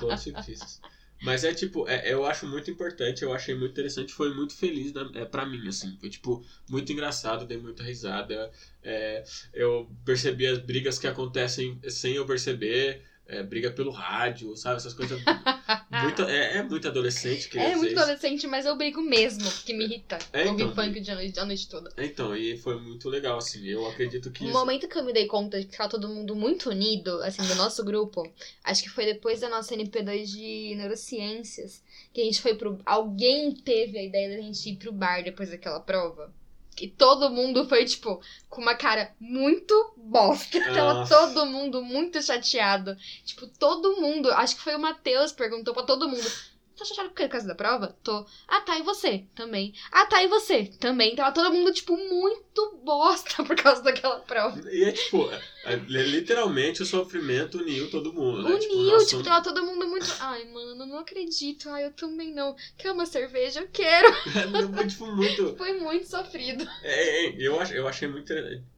Todos fictícios. Mas é tipo, é, eu acho muito importante, eu achei muito interessante, foi muito feliz na, é, pra mim, assim. Foi tipo, muito engraçado, dei muita risada. é, eu percebi as brigas que acontecem sem eu perceber. É, briga pelo rádio, sabe? Essas coisas. muito, é, é muito adolescente, queria É muito isso. adolescente, mas eu brigo mesmo, porque me irrita. É, ouvir então. funk de noite, a noite toda. Então, e foi muito legal, assim. Eu acredito que. O momento que eu me dei conta de que tava todo mundo muito unido, assim, do nosso grupo, acho que foi depois da nossa NP2 de neurociências, que a gente foi pro. Alguém teve a ideia da gente ir pro bar depois daquela prova. E todo mundo foi, tipo, com uma cara muito bosta. Tava todo mundo muito chateado. Tipo, todo mundo. Acho que foi o Matheus perguntou pra todo mundo. Tá chateado por causa da prova? Tô. Ah, tá, e você? Também. Ah, tá, e você? Também. Tava todo mundo, tipo, muito bosta por causa daquela prova. E é tipo, é- é literalmente o sofrimento uniu todo mundo, né? Tipo, Uniu, tipo, tava todo mundo muito. Ai, mano, não acredito. Ai, eu também não. Quer uma cerveja? Eu quero. Foi, tipo, muito. Foi muito sofrido. É, é, eu, ach, eu achei muito.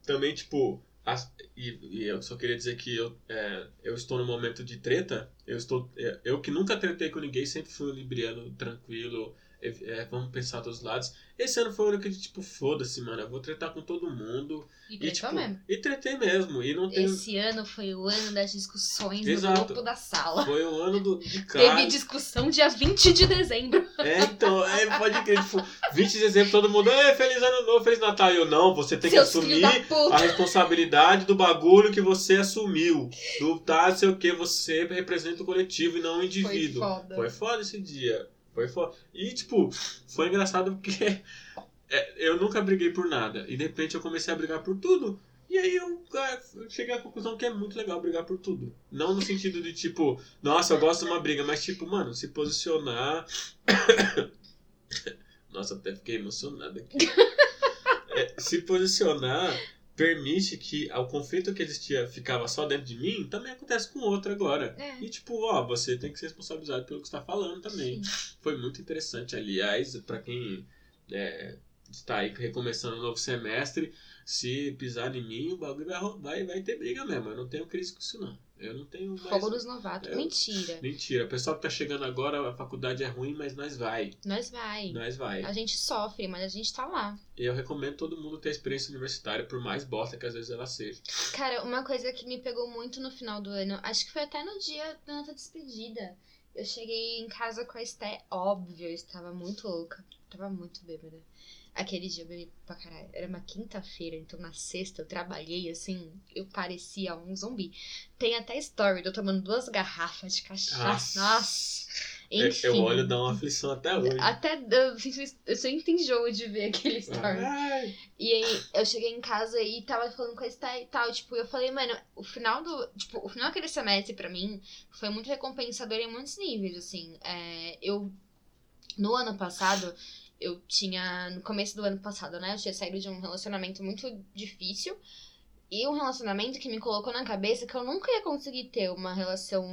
Também, tipo. As- e, e eu só queria dizer que eu, é, eu estou num momento de treta. Eu estou. é, eu que nunca tretei com ninguém, sempre fui um libriano tranquilo. É, é, vamos pensar dos lados. Esse ano foi o ano que, tipo, foda-se, mano. Eu vou tretar com todo mundo. E E, tipo, mesmo. e tretei mesmo. E não tem. Esse ano foi o ano das discussões Exato. no grupo da sala. Foi o ano do, de Teve cara. discussão dia 20 de dezembro. É, então, é, pode crer, tipo, 20 de dezembro, todo mundo, "Ei, Feliz Ano Novo, Feliz Natal. E eu, não, você tem que Seus assumir da puta. a responsabilidade do bagulho que você assumiu. Do tá, sei o que, você representa o coletivo e não o Foi indivíduo. foda. Foi foda esse dia. Foi foda. E, tipo, foi engraçado porque é, eu nunca briguei por nada. E de repente eu comecei a brigar por tudo. E aí eu, ah, eu cheguei à conclusão que é muito legal brigar por tudo. Não no sentido de tipo, nossa, eu gosto de uma briga, mas tipo, mano, se posicionar. nossa, até fiquei emocionado aqui. É, se posicionar permite que o conflito que existia ficava só dentro de mim também acontece com outro agora. É. E tipo, ó, você tem que ser responsabilizado pelo que está falando também. Foi muito interessante, aliás, pra quem é, está aí recomeçando o novo semestre, se pisar em mim, o bagulho vai, ro- vai, vai ter briga mesmo. Eu não tenho crise com isso, não. Eu não tenho mais. Fogo dos novatos. Eu- Mentira. Mentira, o pessoal que tá chegando agora, a faculdade é ruim, mas nós vai. Nós vai. Nós vai. A gente sofre, mas a gente tá lá. E eu recomendo todo mundo ter experiência universitária, por mais bosta que às vezes ela seja. Cara, uma coisa que me pegou muito no final do ano, acho que foi até no dia da nossa despedida. Eu cheguei em casa com a Esté, óbvio, eu estava muito louca. Tava muito bêbada. Aquele dia eu bebi pra caralho. Era uma quinta-feira, então na sexta eu trabalhei assim, eu parecia um zumbi. Tem até story de eu tomando duas garrafas de cachaça. Nossa. Nossa! Eu- Enfim. Eu olho dá uma aflição até hoje. Até eu, eu sinto enjoo de ver aquele story. Ai. E aí eu cheguei em casa e tava falando com a Esté e tal. Tipo, eu falei, mano, o final do. Tipo, o final daquele semestre pra mim foi muito recompensador em muitos níveis, assim. É, eu. No ano passado, eu tinha. No começo do ano passado, né? Eu tinha saído de um relacionamento muito difícil. E um relacionamento que me colocou na cabeça que eu nunca ia conseguir ter uma relação,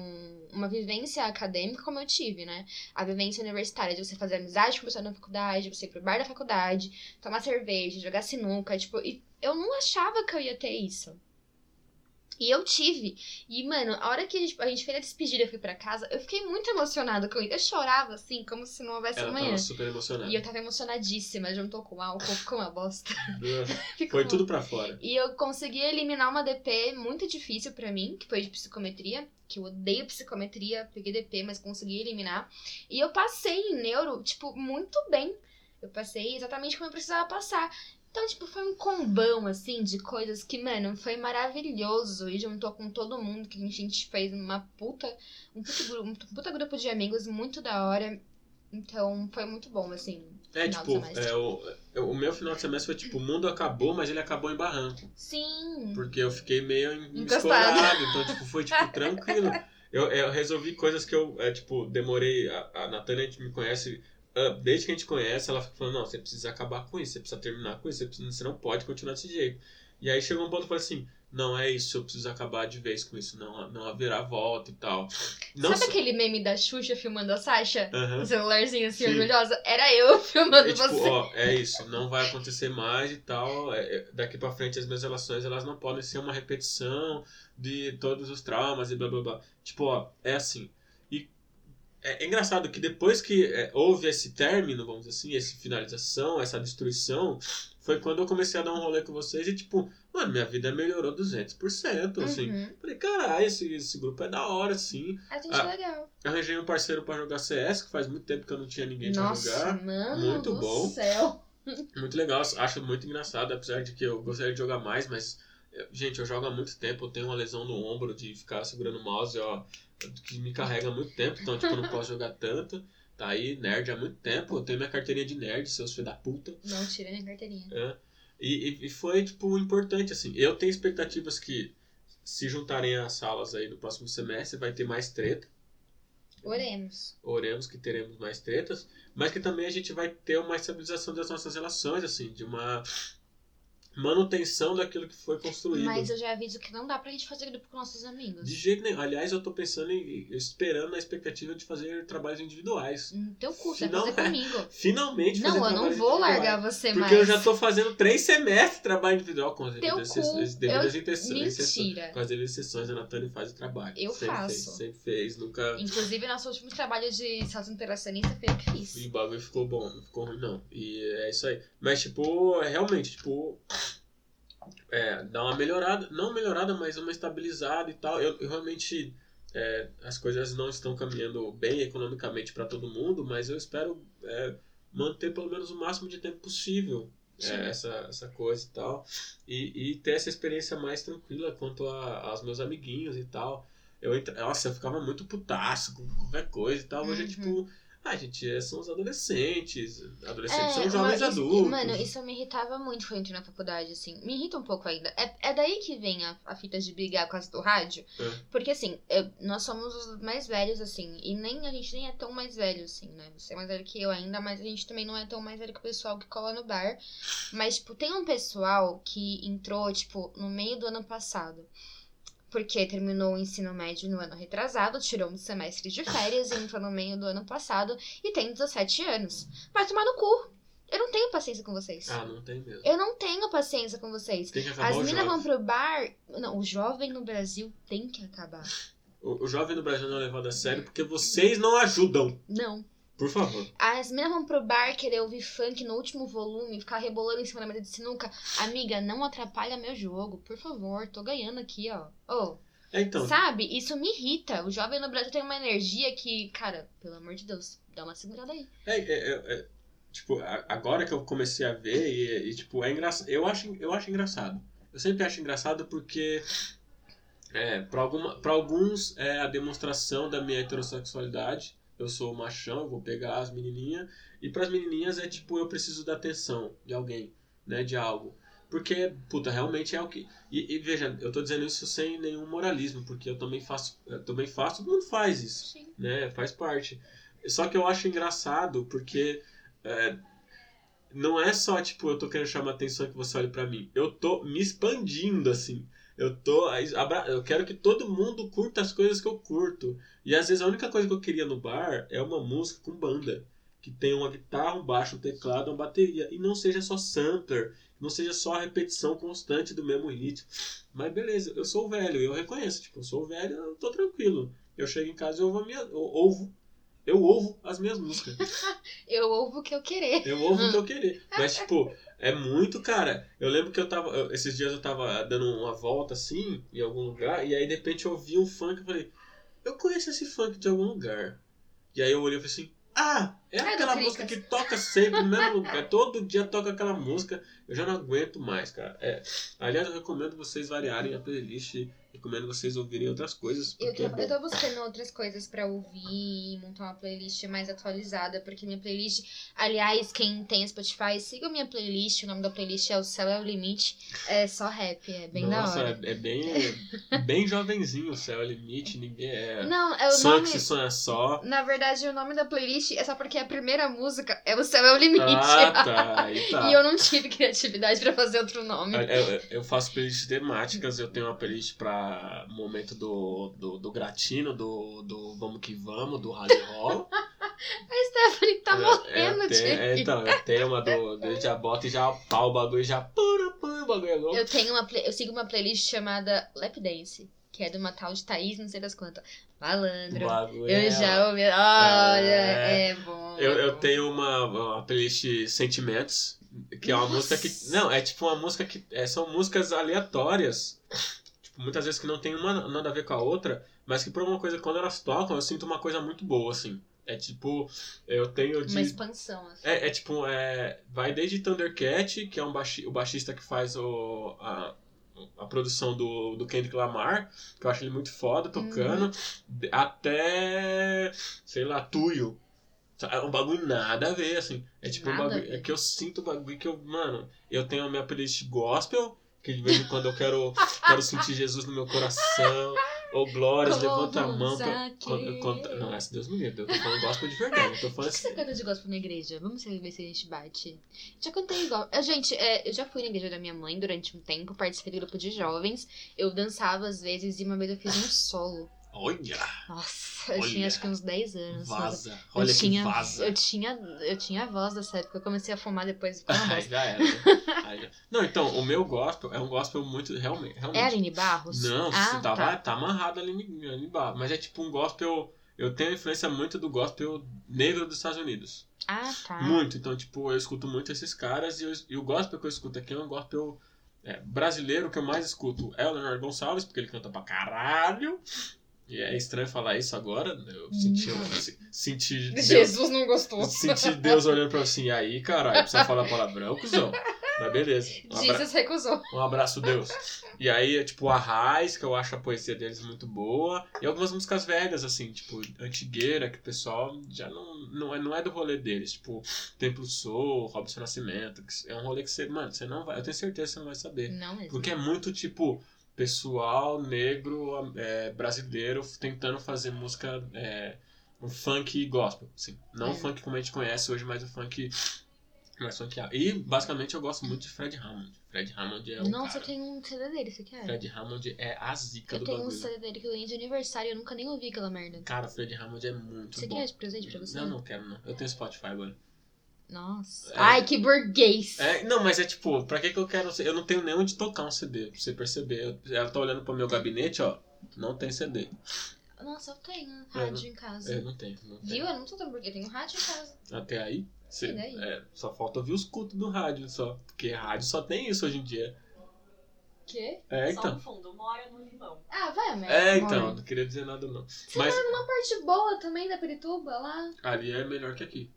uma vivência acadêmica como eu tive, né? A vivência universitária, de você fazer amizade com pessoa na faculdade, você ir pro bar da faculdade, tomar cerveja, jogar sinuca, tipo, e eu não achava que eu ia ter isso. E eu tive. E, mano, a hora que a gente, a gente fez a despedida e fui pra casa, eu fiquei muito emocionada com isso. Eu chorava, assim, como se não houvesse Ela amanhã. tava super emocionada. E eu tava emocionadíssima, juntou com álcool, ficou uma bosta. Ficou Foi tudo pra fora. e eu consegui eliminar uma DP muito difícil pra mim, que foi de psicometria, que eu odeio psicometria, peguei DP, mas consegui eliminar. E eu passei em neuro, tipo, muito bem. Eu passei exatamente como eu precisava passar. Então, tipo, foi um combão, assim, de coisas que, mano, foi maravilhoso. E juntou com todo mundo, que a gente fez uma puta, um puta, um puta grupo de amigos muito da hora. Então foi muito bom, assim. É, tipo, é, o, é, o meu final de semestre foi tipo, o mundo acabou, mas ele acabou em barranco. Sim. Porque eu fiquei meio escorado, então, tipo, foi, tipo, tranquilo. Eu, eu resolvi coisas que eu, é, tipo, demorei. A, a Natânia, a gente me conhece. Ah, Desde que a gente conhece, ela fica falando: não, você precisa acabar com isso, você precisa terminar com isso, você, precisa- você não pode continuar desse jeito. E aí chegou um ponto eu falei assim: não, é isso, eu preciso acabar de vez com isso, não, não haverá volta e tal. Não Sabe só- aquele meme da Xuxa filmando a Sasha? Aham. O celularzinho assim, Sim. orgulhosa? Era eu filmando É tipo, você. ó, é isso, não vai acontecer mais e tal. é, é, daqui pra frente as minhas relações elas não podem ser uma repetição de todos os traumas e blá blá blá. Tipo, ó, é assim. É, é engraçado que depois que é, houve esse término, vamos dizer assim, essa finalização, essa destruição, foi quando eu comecei a dar um rolê com vocês e tipo, mano, minha vida melhorou 200%, assim. Uhum. Falei, caralho, esse, esse grupo é da hora, assim. A gente Ah, é legal. Arranjei um parceiro pra jogar CS, que faz muito tempo que eu não tinha ninguém pra Nossa, jogar. mano Muito do bom. céu. Muito legal, acho muito engraçado, apesar de que eu gostaria de jogar mais, mas, gente, eu jogo há muito tempo, eu tenho uma lesão no ombro de ficar segurando o mouse, ó, que me carrega há muito tempo, então, tipo, eu não posso jogar tanto. Tá aí, nerd há muito tempo, eu tenho minha carteirinha de nerd, seus filhos da puta. Não tira minha carteirinha. É. E, e, e foi, tipo, importante, assim. Eu tenho expectativas que, se juntarem as salas aí no próximo semestre, vai ter mais treta. Oremos. Oremos que teremos mais tretas, mas que também a gente vai ter uma estabilização das nossas relações, assim, de uma manutenção daquilo que foi construído. Mas eu já aviso que não dá pra gente fazer grupo com nossos amigos. De jeito nenhum. Aliás, eu tô pensando em. esperando a expectativa de fazer trabalhos individuais. No teu curso, vai Não fazer é. comigo. Finalmente Não, eu não vou largar você Porque mais. eu já tô fazendo três semestres de trabalho individual com as Teu devidas cu. exceções- devidas Eu- exceções- Mentira. Com as devidas exceções, a Natânia faz o trabalho. Eu sempre faço. Fez, sempre fez, nunca. Inclusive, nosso último trabalho de salto interacionista foi eu que E fiz. o bagulho ficou bom, não ficou ruim não. E é isso aí. Mas, tipo, é realmente, tipo. É, dá uma melhorada, não melhorada, mas uma estabilizada e tal. Eu, eu realmente. é, as coisas não estão caminhando bem economicamente para todo mundo, mas eu espero é, manter pelo menos o máximo de tempo possível é, essa, essa coisa e tal. E, e ter essa experiência mais tranquila quanto a- aos meus amiguinhos e tal. Eu. Nossa, eu ficava muito putaço com qualquer coisa e tal. Hoje é Uhum. tipo. Ah, gente, é- são os adolescentes. Adolescentes É, são jovens isso- adultos. Mano, isso me irritava muito quando eu entrei na faculdade, assim. Me irrita um pouco ainda. É, é daí que vem a, a fita de brigar com as do rádio. É. Porque, assim, eu- nós somos os mais velhos, assim. E nem a gente nem é tão mais velho, assim, né? Você é mais velho que eu ainda, mas a gente também não é tão mais velho que o pessoal que cola no bar. Mas, tipo, tem um pessoal que entrou, tipo, no meio do ano passado. Porque terminou o ensino médio no ano retrasado, tirou um semestre de férias e entrou no meio do ano passado e tem 17 anos. Vai tomar no cu. Eu não tenho paciência com vocês. Ah, não tem mesmo. Eu não tenho paciência com vocês. Tem que acabar As o minas vão pro bar. Não, o jovem no Brasil tem que acabar. O, o jovem no Brasil não é levado a sério porque vocês não ajudam. Não. Por favor. As meninas vão pro bar querer ouvir funk no último volume, ficar rebolando em cima da mesa de sinuca. Amiga, não atrapalha meu jogo, por favor. Tô ganhando aqui, ó. É, então, sabe? Isso me irrita. O jovem no Brasil tem uma energia que, cara, pelo amor de Deus, dá uma segurada aí. É, é, é, é, tipo, agora que eu comecei a ver e, e, tipo, é engraçado. Eu acho, eu acho engraçado. Eu sempre acho engraçado porque é, para alguns é a demonstração da minha heterossexualidade. Eu sou machão, eu vou pegar as menininhas. E pras menininhas é tipo, eu preciso da atenção de alguém, né, de algo. Porque, puta, realmente é o que. E, e veja, eu tô dizendo isso sem nenhum moralismo, porque eu também faço, eu também faço, todo mundo faz isso Sim. né? Faz parte. Só que eu acho engraçado porque é, não é só tipo eu tô querendo chamar a atenção que você olhe pra mim. Eu tô me expandindo assim. Eu tô eu quero que todo mundo curta as coisas que eu curto. E às vezes a única coisa que eu queria no bar é uma música com banda que tenha uma guitarra, um baixo, um teclado, uma bateria e não seja só sampler, não seja só a repetição constante do mesmo ritmo. Mas beleza, eu sou velho, eu reconheço, tipo, eu sou velho, eu tô tranquilo. Eu chego em casa e ouvo, a minha, eu ouvo, eu ouvo as minhas músicas. Eu ouvo o que eu querer. Eu ouvo o que eu querer. Mas, tipo, é muito, cara. Eu lembro que eu tava. eu- esses dias eu tava dando uma volta assim, em algum lugar, e aí de repente eu ouvi um funk e falei, eu conheço esse funk de algum lugar. E aí eu olhei e falei assim, ah, é É aquela música que toca sempre no mesmo lugar. Todo dia toca aquela música. Eu já não aguento mais, cara. É, aliás, eu recomendo vocês variarem a playlist recomendo vocês ouvirem outras coisas. Eu tô, é eu tô buscando outras coisas pra ouvir e montar uma playlist mais atualizada, porque minha playlist. Aliás, quem tem Spotify, siga minha playlist. O nome da playlist é O Céu é o Limite. É só rap, é bem Nossa, da hora. É, é bem, bem jovenzinho o céu é o limite, ninguém é. Não, é o nome. que se sonha só. Na verdade, o nome da playlist é só porque a primeira música é O Céu é o Limite. Ah, tá. Aí tá. e eu não tive criatividade pra fazer outro nome. Eu, eu- eu faço playlists temáticas, eu tenho uma playlist pra momento do, do, do gratino, do, do vamos que vamos, do rádio roll. A Stephanie tá É, morrendo eu de é, então, tenho uma do, do já bota e já pá o bagulho, já pura, pura, o bagulho é louco. Eu tenho uma eu sigo uma playlist chamada Lap Dance, que é de uma tal de Thaís, não sei das quantas. Malandro. Bagulho Eu é- já ouvi. Olha, É. é, bom. Eu, é eu tenho uma, uma playlist Sentimentos, que é uma Nossa. música que. Não, é tipo uma música que. é, são músicas aleatórias. Muitas vezes que não tem uma nada a ver com a outra, mas que por alguma coisa, quando elas tocam, eu sinto uma coisa muito boa, assim. É tipo, eu tenho de. Uma expansão, assim. É, é tipo, é, vai desde Thundercat, que é um baixi, o baixista que faz o, a, a produção do, do Kendrick Lamar, que eu acho ele muito foda tocando, de- até, sei lá, Tuyo. É um bagulho nada a ver, assim. É tipo um Nada a bagulho. É que eu sinto o bagulho que eu. Mano, eu tenho a minha playlist gospel, que de vez em quando eu quero, quero sentir Jesus no meu coração. Ou glórias, levanta a mão. Pra, quando, conto- não, essa Deus me livre. Eu tô falando gospel de verdade. Eu tô falando que, que você assim. canta de gospel na igreja? Vamos ver se a gente bate. Já cantei igual. Ah, Gente, é, eu já fui na igreja da minha mãe durante um tempo, participei do grupo de jovens. Eu dançava às vezes e uma vez eu fiz um solo. Olha! Nossa, eu Olha. tinha acho que uns 10 anos. mas Vaza. Eu Olha que tinha, vaza. Eu tinha, eu tinha a voz dessa época. Eu comecei a fumar depois voz. já era. né? Já- Não, então, o meu gospel é um gospel muito. Realmente. realmente. É Aline Barros? Não, ah, você tava, tá. tá amarrado ali em- ali embaixo. Mas é tipo um gospel. Eu tenho influência muito do gospel negro dos Estados Unidos. Ah, tá. Muito. Então, tipo, eu escuto muito esses caras. E, eu- e o gospel que eu escuto aqui é um gospel é, brasileiro que eu mais escuto. É o Leonardo Gonçalves, porque ele canta pra caralho. E é estranho falar isso agora. Eu senti, se- senti Deus, Jesus não gostou. Senti Deus olhando pra assim, aí, caralho, precisa falar palavrão, cuzão. Mas beleza. Um, abra- Jesus recusou. um abraço, Deus. E aí, é tipo, a Raiz, que eu acho a poesia deles muito boa. E algumas músicas velhas, assim, tipo, Antigueira, que o pessoal já não, não, é, não é do rolê deles. Tipo, Templo Soul, Robson Nascimento. é um rolê que você, mano, você não vai. Eu tenho certeza que você não vai saber. Não mesmo. Porque é muito, tipo, pessoal negro é, brasileiro tentando fazer música. É, um funk gospel, assim. Não É. funk como a gente conhece hoje, mas o funk mais funkeado. E, basicamente, eu gosto muito de Fred Hammond. Fred Hammond é o Nossa, cara. eu tenho um CD dele, você quer? Fred Hammond é a zica Eu do tenho um bagulho. CD dele que eu ganhei de aniversário e eu nunca nem ouvi aquela merda. Cara, Fred Hammond é muito Você bom. quer de presente pra você? Não, não quero, não. Eu tenho Spotify agora. Nossa. É. Ai, que burguês. É, não, mas é tipo, pra que, que eu quero. Eu não tenho nem onde tocar um CD, pra você perceber. Eu- Ela tá olhando pro meu gabinete, ó. Não tem CD. Nossa, eu tenho rádio em casa. É, não tem. Não. Viu? Eu não tô tão burguês, eu tenho rádio em casa. Até aí. Daí? é, só falta ouvir os cultos do rádio só. Porque rádio só tem isso hoje em dia. Quê? É, Só então. no fundo, mora no limão. Ah, vai merda. É, então. amor. Não queria dizer nada, não. Você Mas mora numa parte boa também da Perituba lá? ali é melhor que aqui.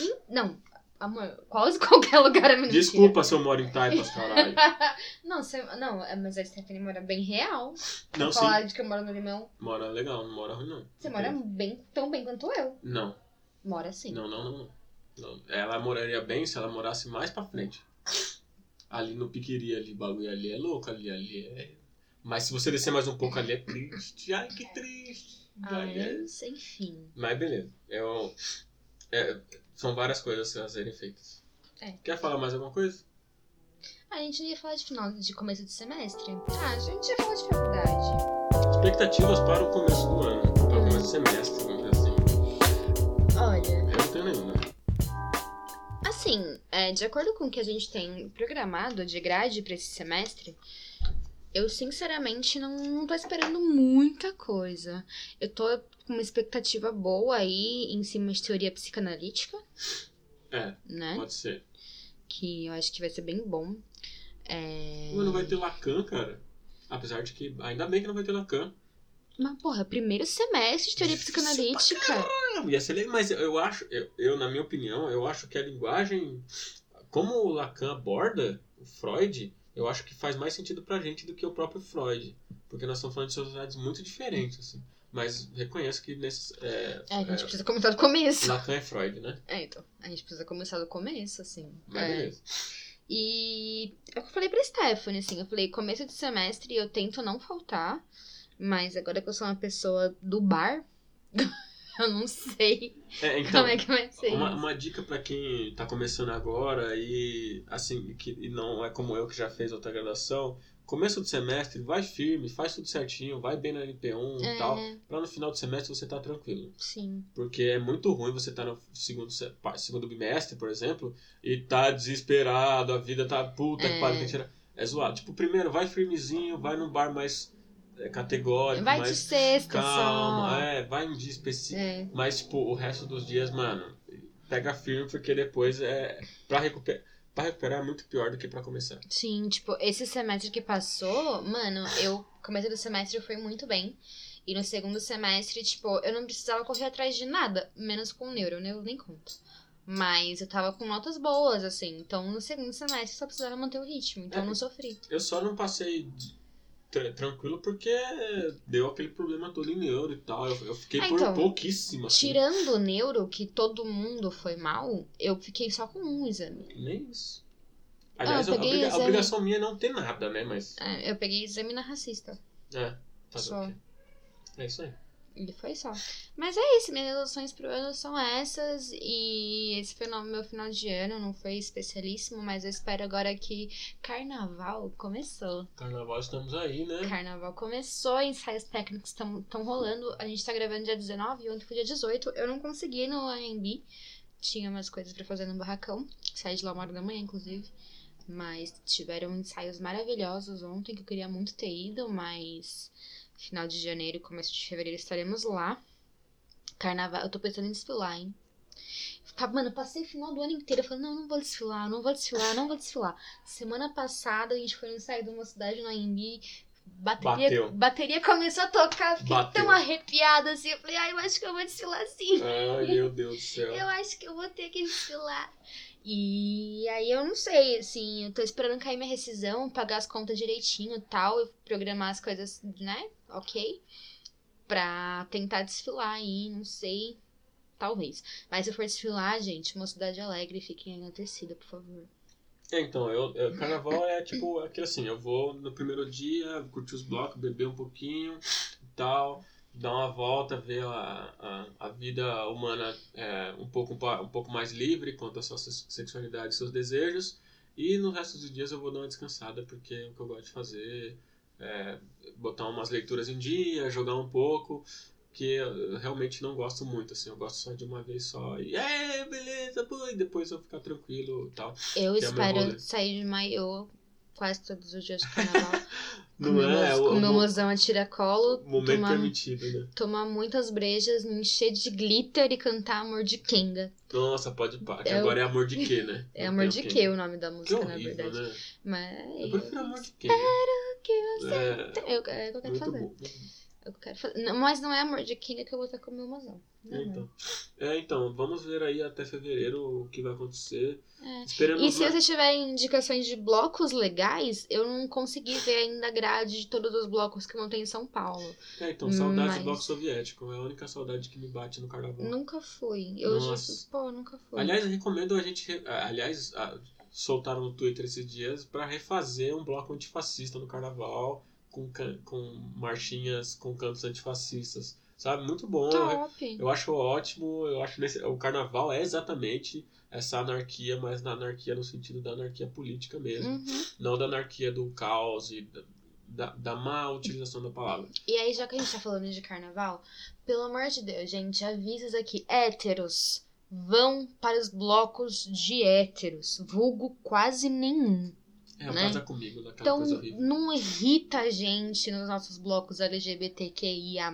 Ih, Não, amor, quase qualquer lugar é mentira. Desculpa se eu moro em Taipas, caralho. Não, você, não, é, mas a Stephanie mora bem real. Não, sim. Falar de que eu moro no Limão. Mora legal, não mora ruim, não. Você mora bem, tão bem quanto eu. Não, Mora sim. não, não, não, não. Ela moraria bem se ela morasse mais pra frente. Ali no Piquiri, ali, bagulho ali é louco, ali, ali é. Mas se você descer mais um pouco ali é triste. Ai, que triste. Ah, Aí é- mas, enfim. Mas beleza. Eu, é, são várias coisas a serem feitas. É. Quer falar mais alguma coisa? A gente ia falar de final de começo de semestre. Ah, a gente ia falar de faculdade. Expectativas para o começo do ano. Para o começo do semestre, vamos dizer assim. Olha, Eu não tenho nenhuma. assim, é, de acordo com o que a gente tem programado de grade pra esse semestre, eu sinceramente não, não tô esperando muita coisa. Eu tô com uma expectativa boa aí em cima de teoria psicanalítica, É, né? pode ser. Que eu acho que vai ser bem bom. É... Mas não vai ter Lacan, cara. Apesar de que. Ainda bem que não vai ter Lacan. Mas, porra, primeiro semestre de teoria psicanalítica. Não, ia ser legal, mas eu acho, eu, eu, na minha opinião, eu acho que a linguagem, como o Lacan aborda o Freud, eu acho que faz mais sentido pra gente do que o próprio Freud. Porque nós estamos falando de sociedades muito diferentes, assim. Mas reconheço que nesses. É, É, a gente é, precisa começar do começo. Lacan é Freud, né? É, então. A gente precisa começar do começo, assim. Mas É. beleza. E é o que eu falei pra Stephanie, assim, eu falei, começo de semestre eu tento não faltar, mas agora que eu sou uma pessoa do bar, eu não sei É, então, como é que vai ser uma, uma dica pra quem tá começando agora e assim que e não é como eu que já fez outra graduação, começo do semestre, vai firme, faz tudo certinho, vai bem na LP1 e tal, É, pra no final do semestre você tá tranquilo. sim. Porque é muito ruim você estar no segundo, segundo bimestre, por exemplo, e tá desesperado, a vida tá puta que É. pariu, que tirar. É zoado. Tipo, primeiro vai firmezinho, vai num bar mais é, categórico, Vai de mais sexta calma, só. é, vai um dia específico. É. Mas, tipo, o resto dos dias, mano, pega firme, porque depois é. Pra recuperar, pra recuperar é muito pior do que pra começar. Sim, tipo, esse semestre que passou, mano, eu comecei do semestre foi muito bem. E no segundo semestre, tipo, eu não precisava correr atrás de nada, menos com o neuro, né? Eu nem conto. Mas eu tava com notas boas, assim. Então, no segundo semestre, só precisava manter o ritmo. Então, É. eu não sofri. Eu só não passei de- tra- tranquilo porque deu aquele problema todo em neuro e tal. Eu, eu fiquei Ah, por então, pouquíssimo. Assim. Tirando o neuro, que todo mundo foi mal, eu fiquei só com um exame. Nem isso. Aliás, Ah, a, obriga- a exame. obrigação minha é não ter nada, né? Mas. É, eu peguei exame na racista. É, fazer Só. o quê? É isso aí. E foi só. Mas é isso, minhas resoluções pro ano são essas. E esse foi o meu final de ano, não foi especialíssimo, mas eu espero agora que carnaval começou. Carnaval estamos aí, né? Carnaval começou, ensaios técnicos estão rolando. A gente tá gravando dia 19, ontem foi dia 18. Eu não consegui ir no AMB. Tinha umas coisas pra fazer no barracão. Saí de lá uma hora da manhã, inclusive. Mas tiveram ensaios maravilhosos ontem que eu queria muito ter ido, mas final de janeiro começo de fevereiro estaremos lá. Carnaval, eu tô pensando em desfilar, hein? Mano, passei o final do ano inteiro falando, não, não vou desfilar, não vou desfilar, não vou desfilar. Semana passada a gente foi no ensaio de uma cidade no AMB, bateria, Bateu. bateria começou a tocar, fiquei Bateu. tão arrepiada assim. Eu falei, ai, eu acho que eu vou desfilar sim. Ai, meu Deus do céu. Eu acho que eu vou ter que desfilar. E aí eu não sei, assim, eu tô esperando cair minha rescisão, pagar as contas direitinho e tal, e programar as coisas, né? Ok. Pra tentar desfilar aí, não sei. Talvez. Mas se eu for desfilar, gente, Mocidade Alegre, fiquem na torcida, por favor. É, então, eu, eu- carnaval é tipo aquilo assim, eu vou no primeiro dia, curtir os blocos, beber um pouquinho e tal, dar uma volta, ver a, a, a vida humana é, um, pouco, um pouco mais livre quanto à sua se- sexualidade e seus desejos. E no resto dos dias eu vou dar uma descansada, porque é o que eu gosto de fazer. é, botar umas leituras em dia, jogar um pouco, que eu realmente não gosto muito, assim, eu gosto só de uma vez só. E é, beleza, pô, e depois eu ficar tranquilo e tal. Eu é espero sair de maiô quase todos os dias de carnaval. Não com meu, é? mo- o, meu mozão a tiracolo, momento tomar, permitido, né? tomar muitas brejas, me encher de glitter e cantar Amor de Kenga. Nossa, pode parar. Que É agora é amor de quê, né? É Amor de o que o nome da música, na horrível, verdade. né? Mas. Eu prefiro amor de quê? né? que você É, Eu, é o que eu quero muito fazer. bom. Eu quero fazer. Não, mas não é amor de Kenga que eu vou estar com o meu mozão. Não, Então. É, então, vamos ver aí até fevereiro o que vai acontecer. É. Esperemos E se você tiver indicações de blocos legais, eu não consegui ver ainda a grade de todos os blocos que vão ter em São Paulo. É, então, saudade Mas- do bloco soviético. É a única saudade que me bate no carnaval. Nunca fui. Eu já. Pô, nunca fui. Aliás, eu recomendo a gente. Aliás, soltaram no Twitter esses dias pra refazer um bloco antifascista no carnaval, com, com marchinhas com cantos antifascistas. Sabe? Muito bom. Eu, Top. eu acho ótimo. Eu acho nesse, o carnaval é exatamente essa anarquia, mas na anarquia no sentido da anarquia política mesmo. Uhum. Não da anarquia do caos e da, da, da má utilização da palavra. E aí, já que a gente tá falando de carnaval, pelo amor de Deus, gente, avisos aqui. Héteros, vão para os blocos de héteros. Vulgo quase nenhum. É, Né? casa comigo, daquela Então, coisa horrível. não irrita a gente nos nossos blocos LGBTQIA.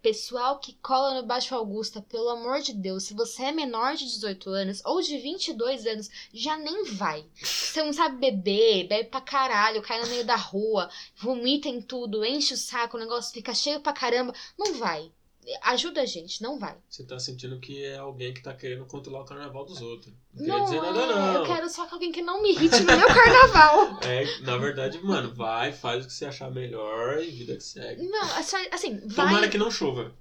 Pessoal que cola no Baixo Augusta, pelo amor de Deus, se você é menor de 18 anos ou de 22 anos, já nem vai. Você não sabe beber, bebe pra caralho, cai no meio da rua, vomita em tudo, enche o saco, o negócio fica cheio pra caramba. Não vai. Ajuda a gente, não vai. Você tá sentindo que é alguém que tá querendo controlar o carnaval dos outros. Não, Não, quer dizer nada, é, não. eu quero só que alguém que não me irrite no meu carnaval. É, na verdade, mano, vai, faz o que você achar melhor e vida que segue. Não, é assim, vai. Tomara que não chova.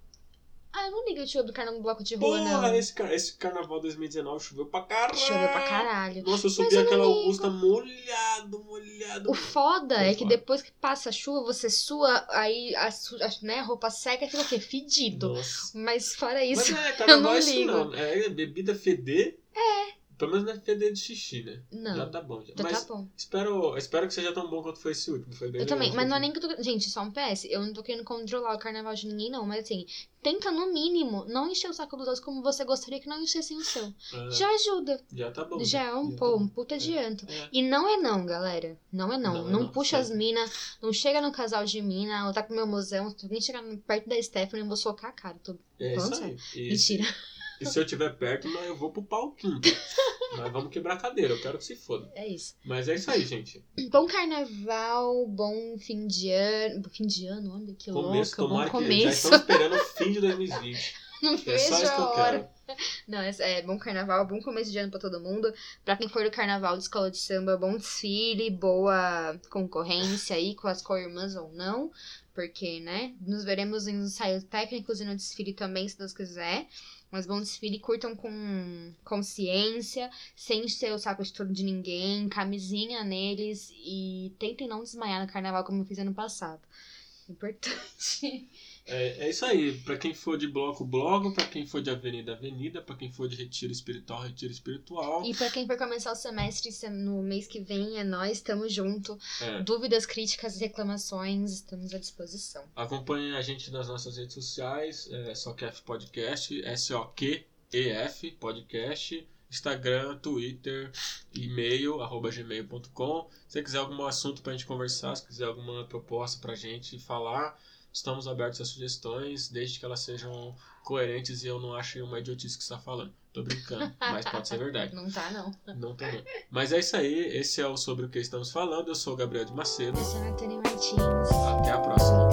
Ah, eu não ligo o tio do carnaval no bloco de rua, Porra, não. esse, car- esse carnaval 2019 choveu pra caralho. Choveu pra caralho. Nossa, eu Mas subi eu não aquela. Augusta molhado, molhado. O foda é que depois que passa a chuva, você sua, aí a, a, né, a roupa seca fica o quê? Fedido. Nossa. Mas fora Mas isso, é, carnaval não é isso ligo. não. É bebida feder. É. Pelo menos não é feder de xixi, né? não. Já tá bom. Já. Já Mas tá bom. espero, espero que seja tão bom quanto foi esse último. Foi bem Eu também, legal mas esse não é nem que eu tô. Gente, só um PS. Eu não tô querendo controlar o carnaval de ninguém, não. Mas assim, tenta no mínimo não encher o saco dos outros como você gostaria que não enchessem o seu. É, Já ajuda. já tá bom. Já é um, Já pô, tá um puta adianto. É. E não é não, galera. Não é não. Não Não, é não, puxa as minas, não chega no casal de mina, ou tá com meu museu, se alguém chegar perto da Stephanie, eu vou socar a cara. Tô... É isso aí. Mentira. E se eu tiver perto, não, eu vou pro palquinho. Mas vamos quebrar a cadeira, eu quero que se foda. É isso. Mas é isso aí, gente. Bom carnaval, bom fim de ano. Fim de ano, olha que Começo, louco. Bom tomara que já começo. estamos esperando o fim de 2020. Não É só isso que eu quero. Não, é, é bom carnaval, bom começo de ano pra todo mundo. Pra quem for do carnaval de escola de samba, bom desfile, boa concorrência aí com as co-irmãs ou não. Porque, né, nos veremos em ensaios técnicos e no desfile também, se Deus quiser. Mas bom desfile, curtam com consciência, sem encher o saco de tudo de ninguém, camisinha neles e tentem não desmaiar no carnaval como eu fiz ano passado. Importante. É, é isso aí. Pra quem for de bloco, bloco. Pra quem for de avenida, avenida. Pra quem for de retiro espiritual, retiro espiritual. E pra quem for começar o semestre se- no mês que vem, é nós, estamos junto. É. Dúvidas, críticas, reclamações, estamos à disposição. Acompanhe a gente nas nossas redes sociais, é, SOQF Podcast, S-O-Q-E-F Podcast, Instagram, Twitter, e-mail, arroba gmail.com. Se você quiser algum assunto pra gente conversar, se quiser alguma proposta pra gente falar, estamos abertos a sugestões, desde que elas sejam coerentes e eu não ache uma idiotice que você está falando. Tô brincando, mas pode ser verdade. Não tá, não. Não tô não. Mas é isso aí, esse é o Sobre o que estamos falando. Eu sou o Gabriel de Macedo. Eu sou a Martins.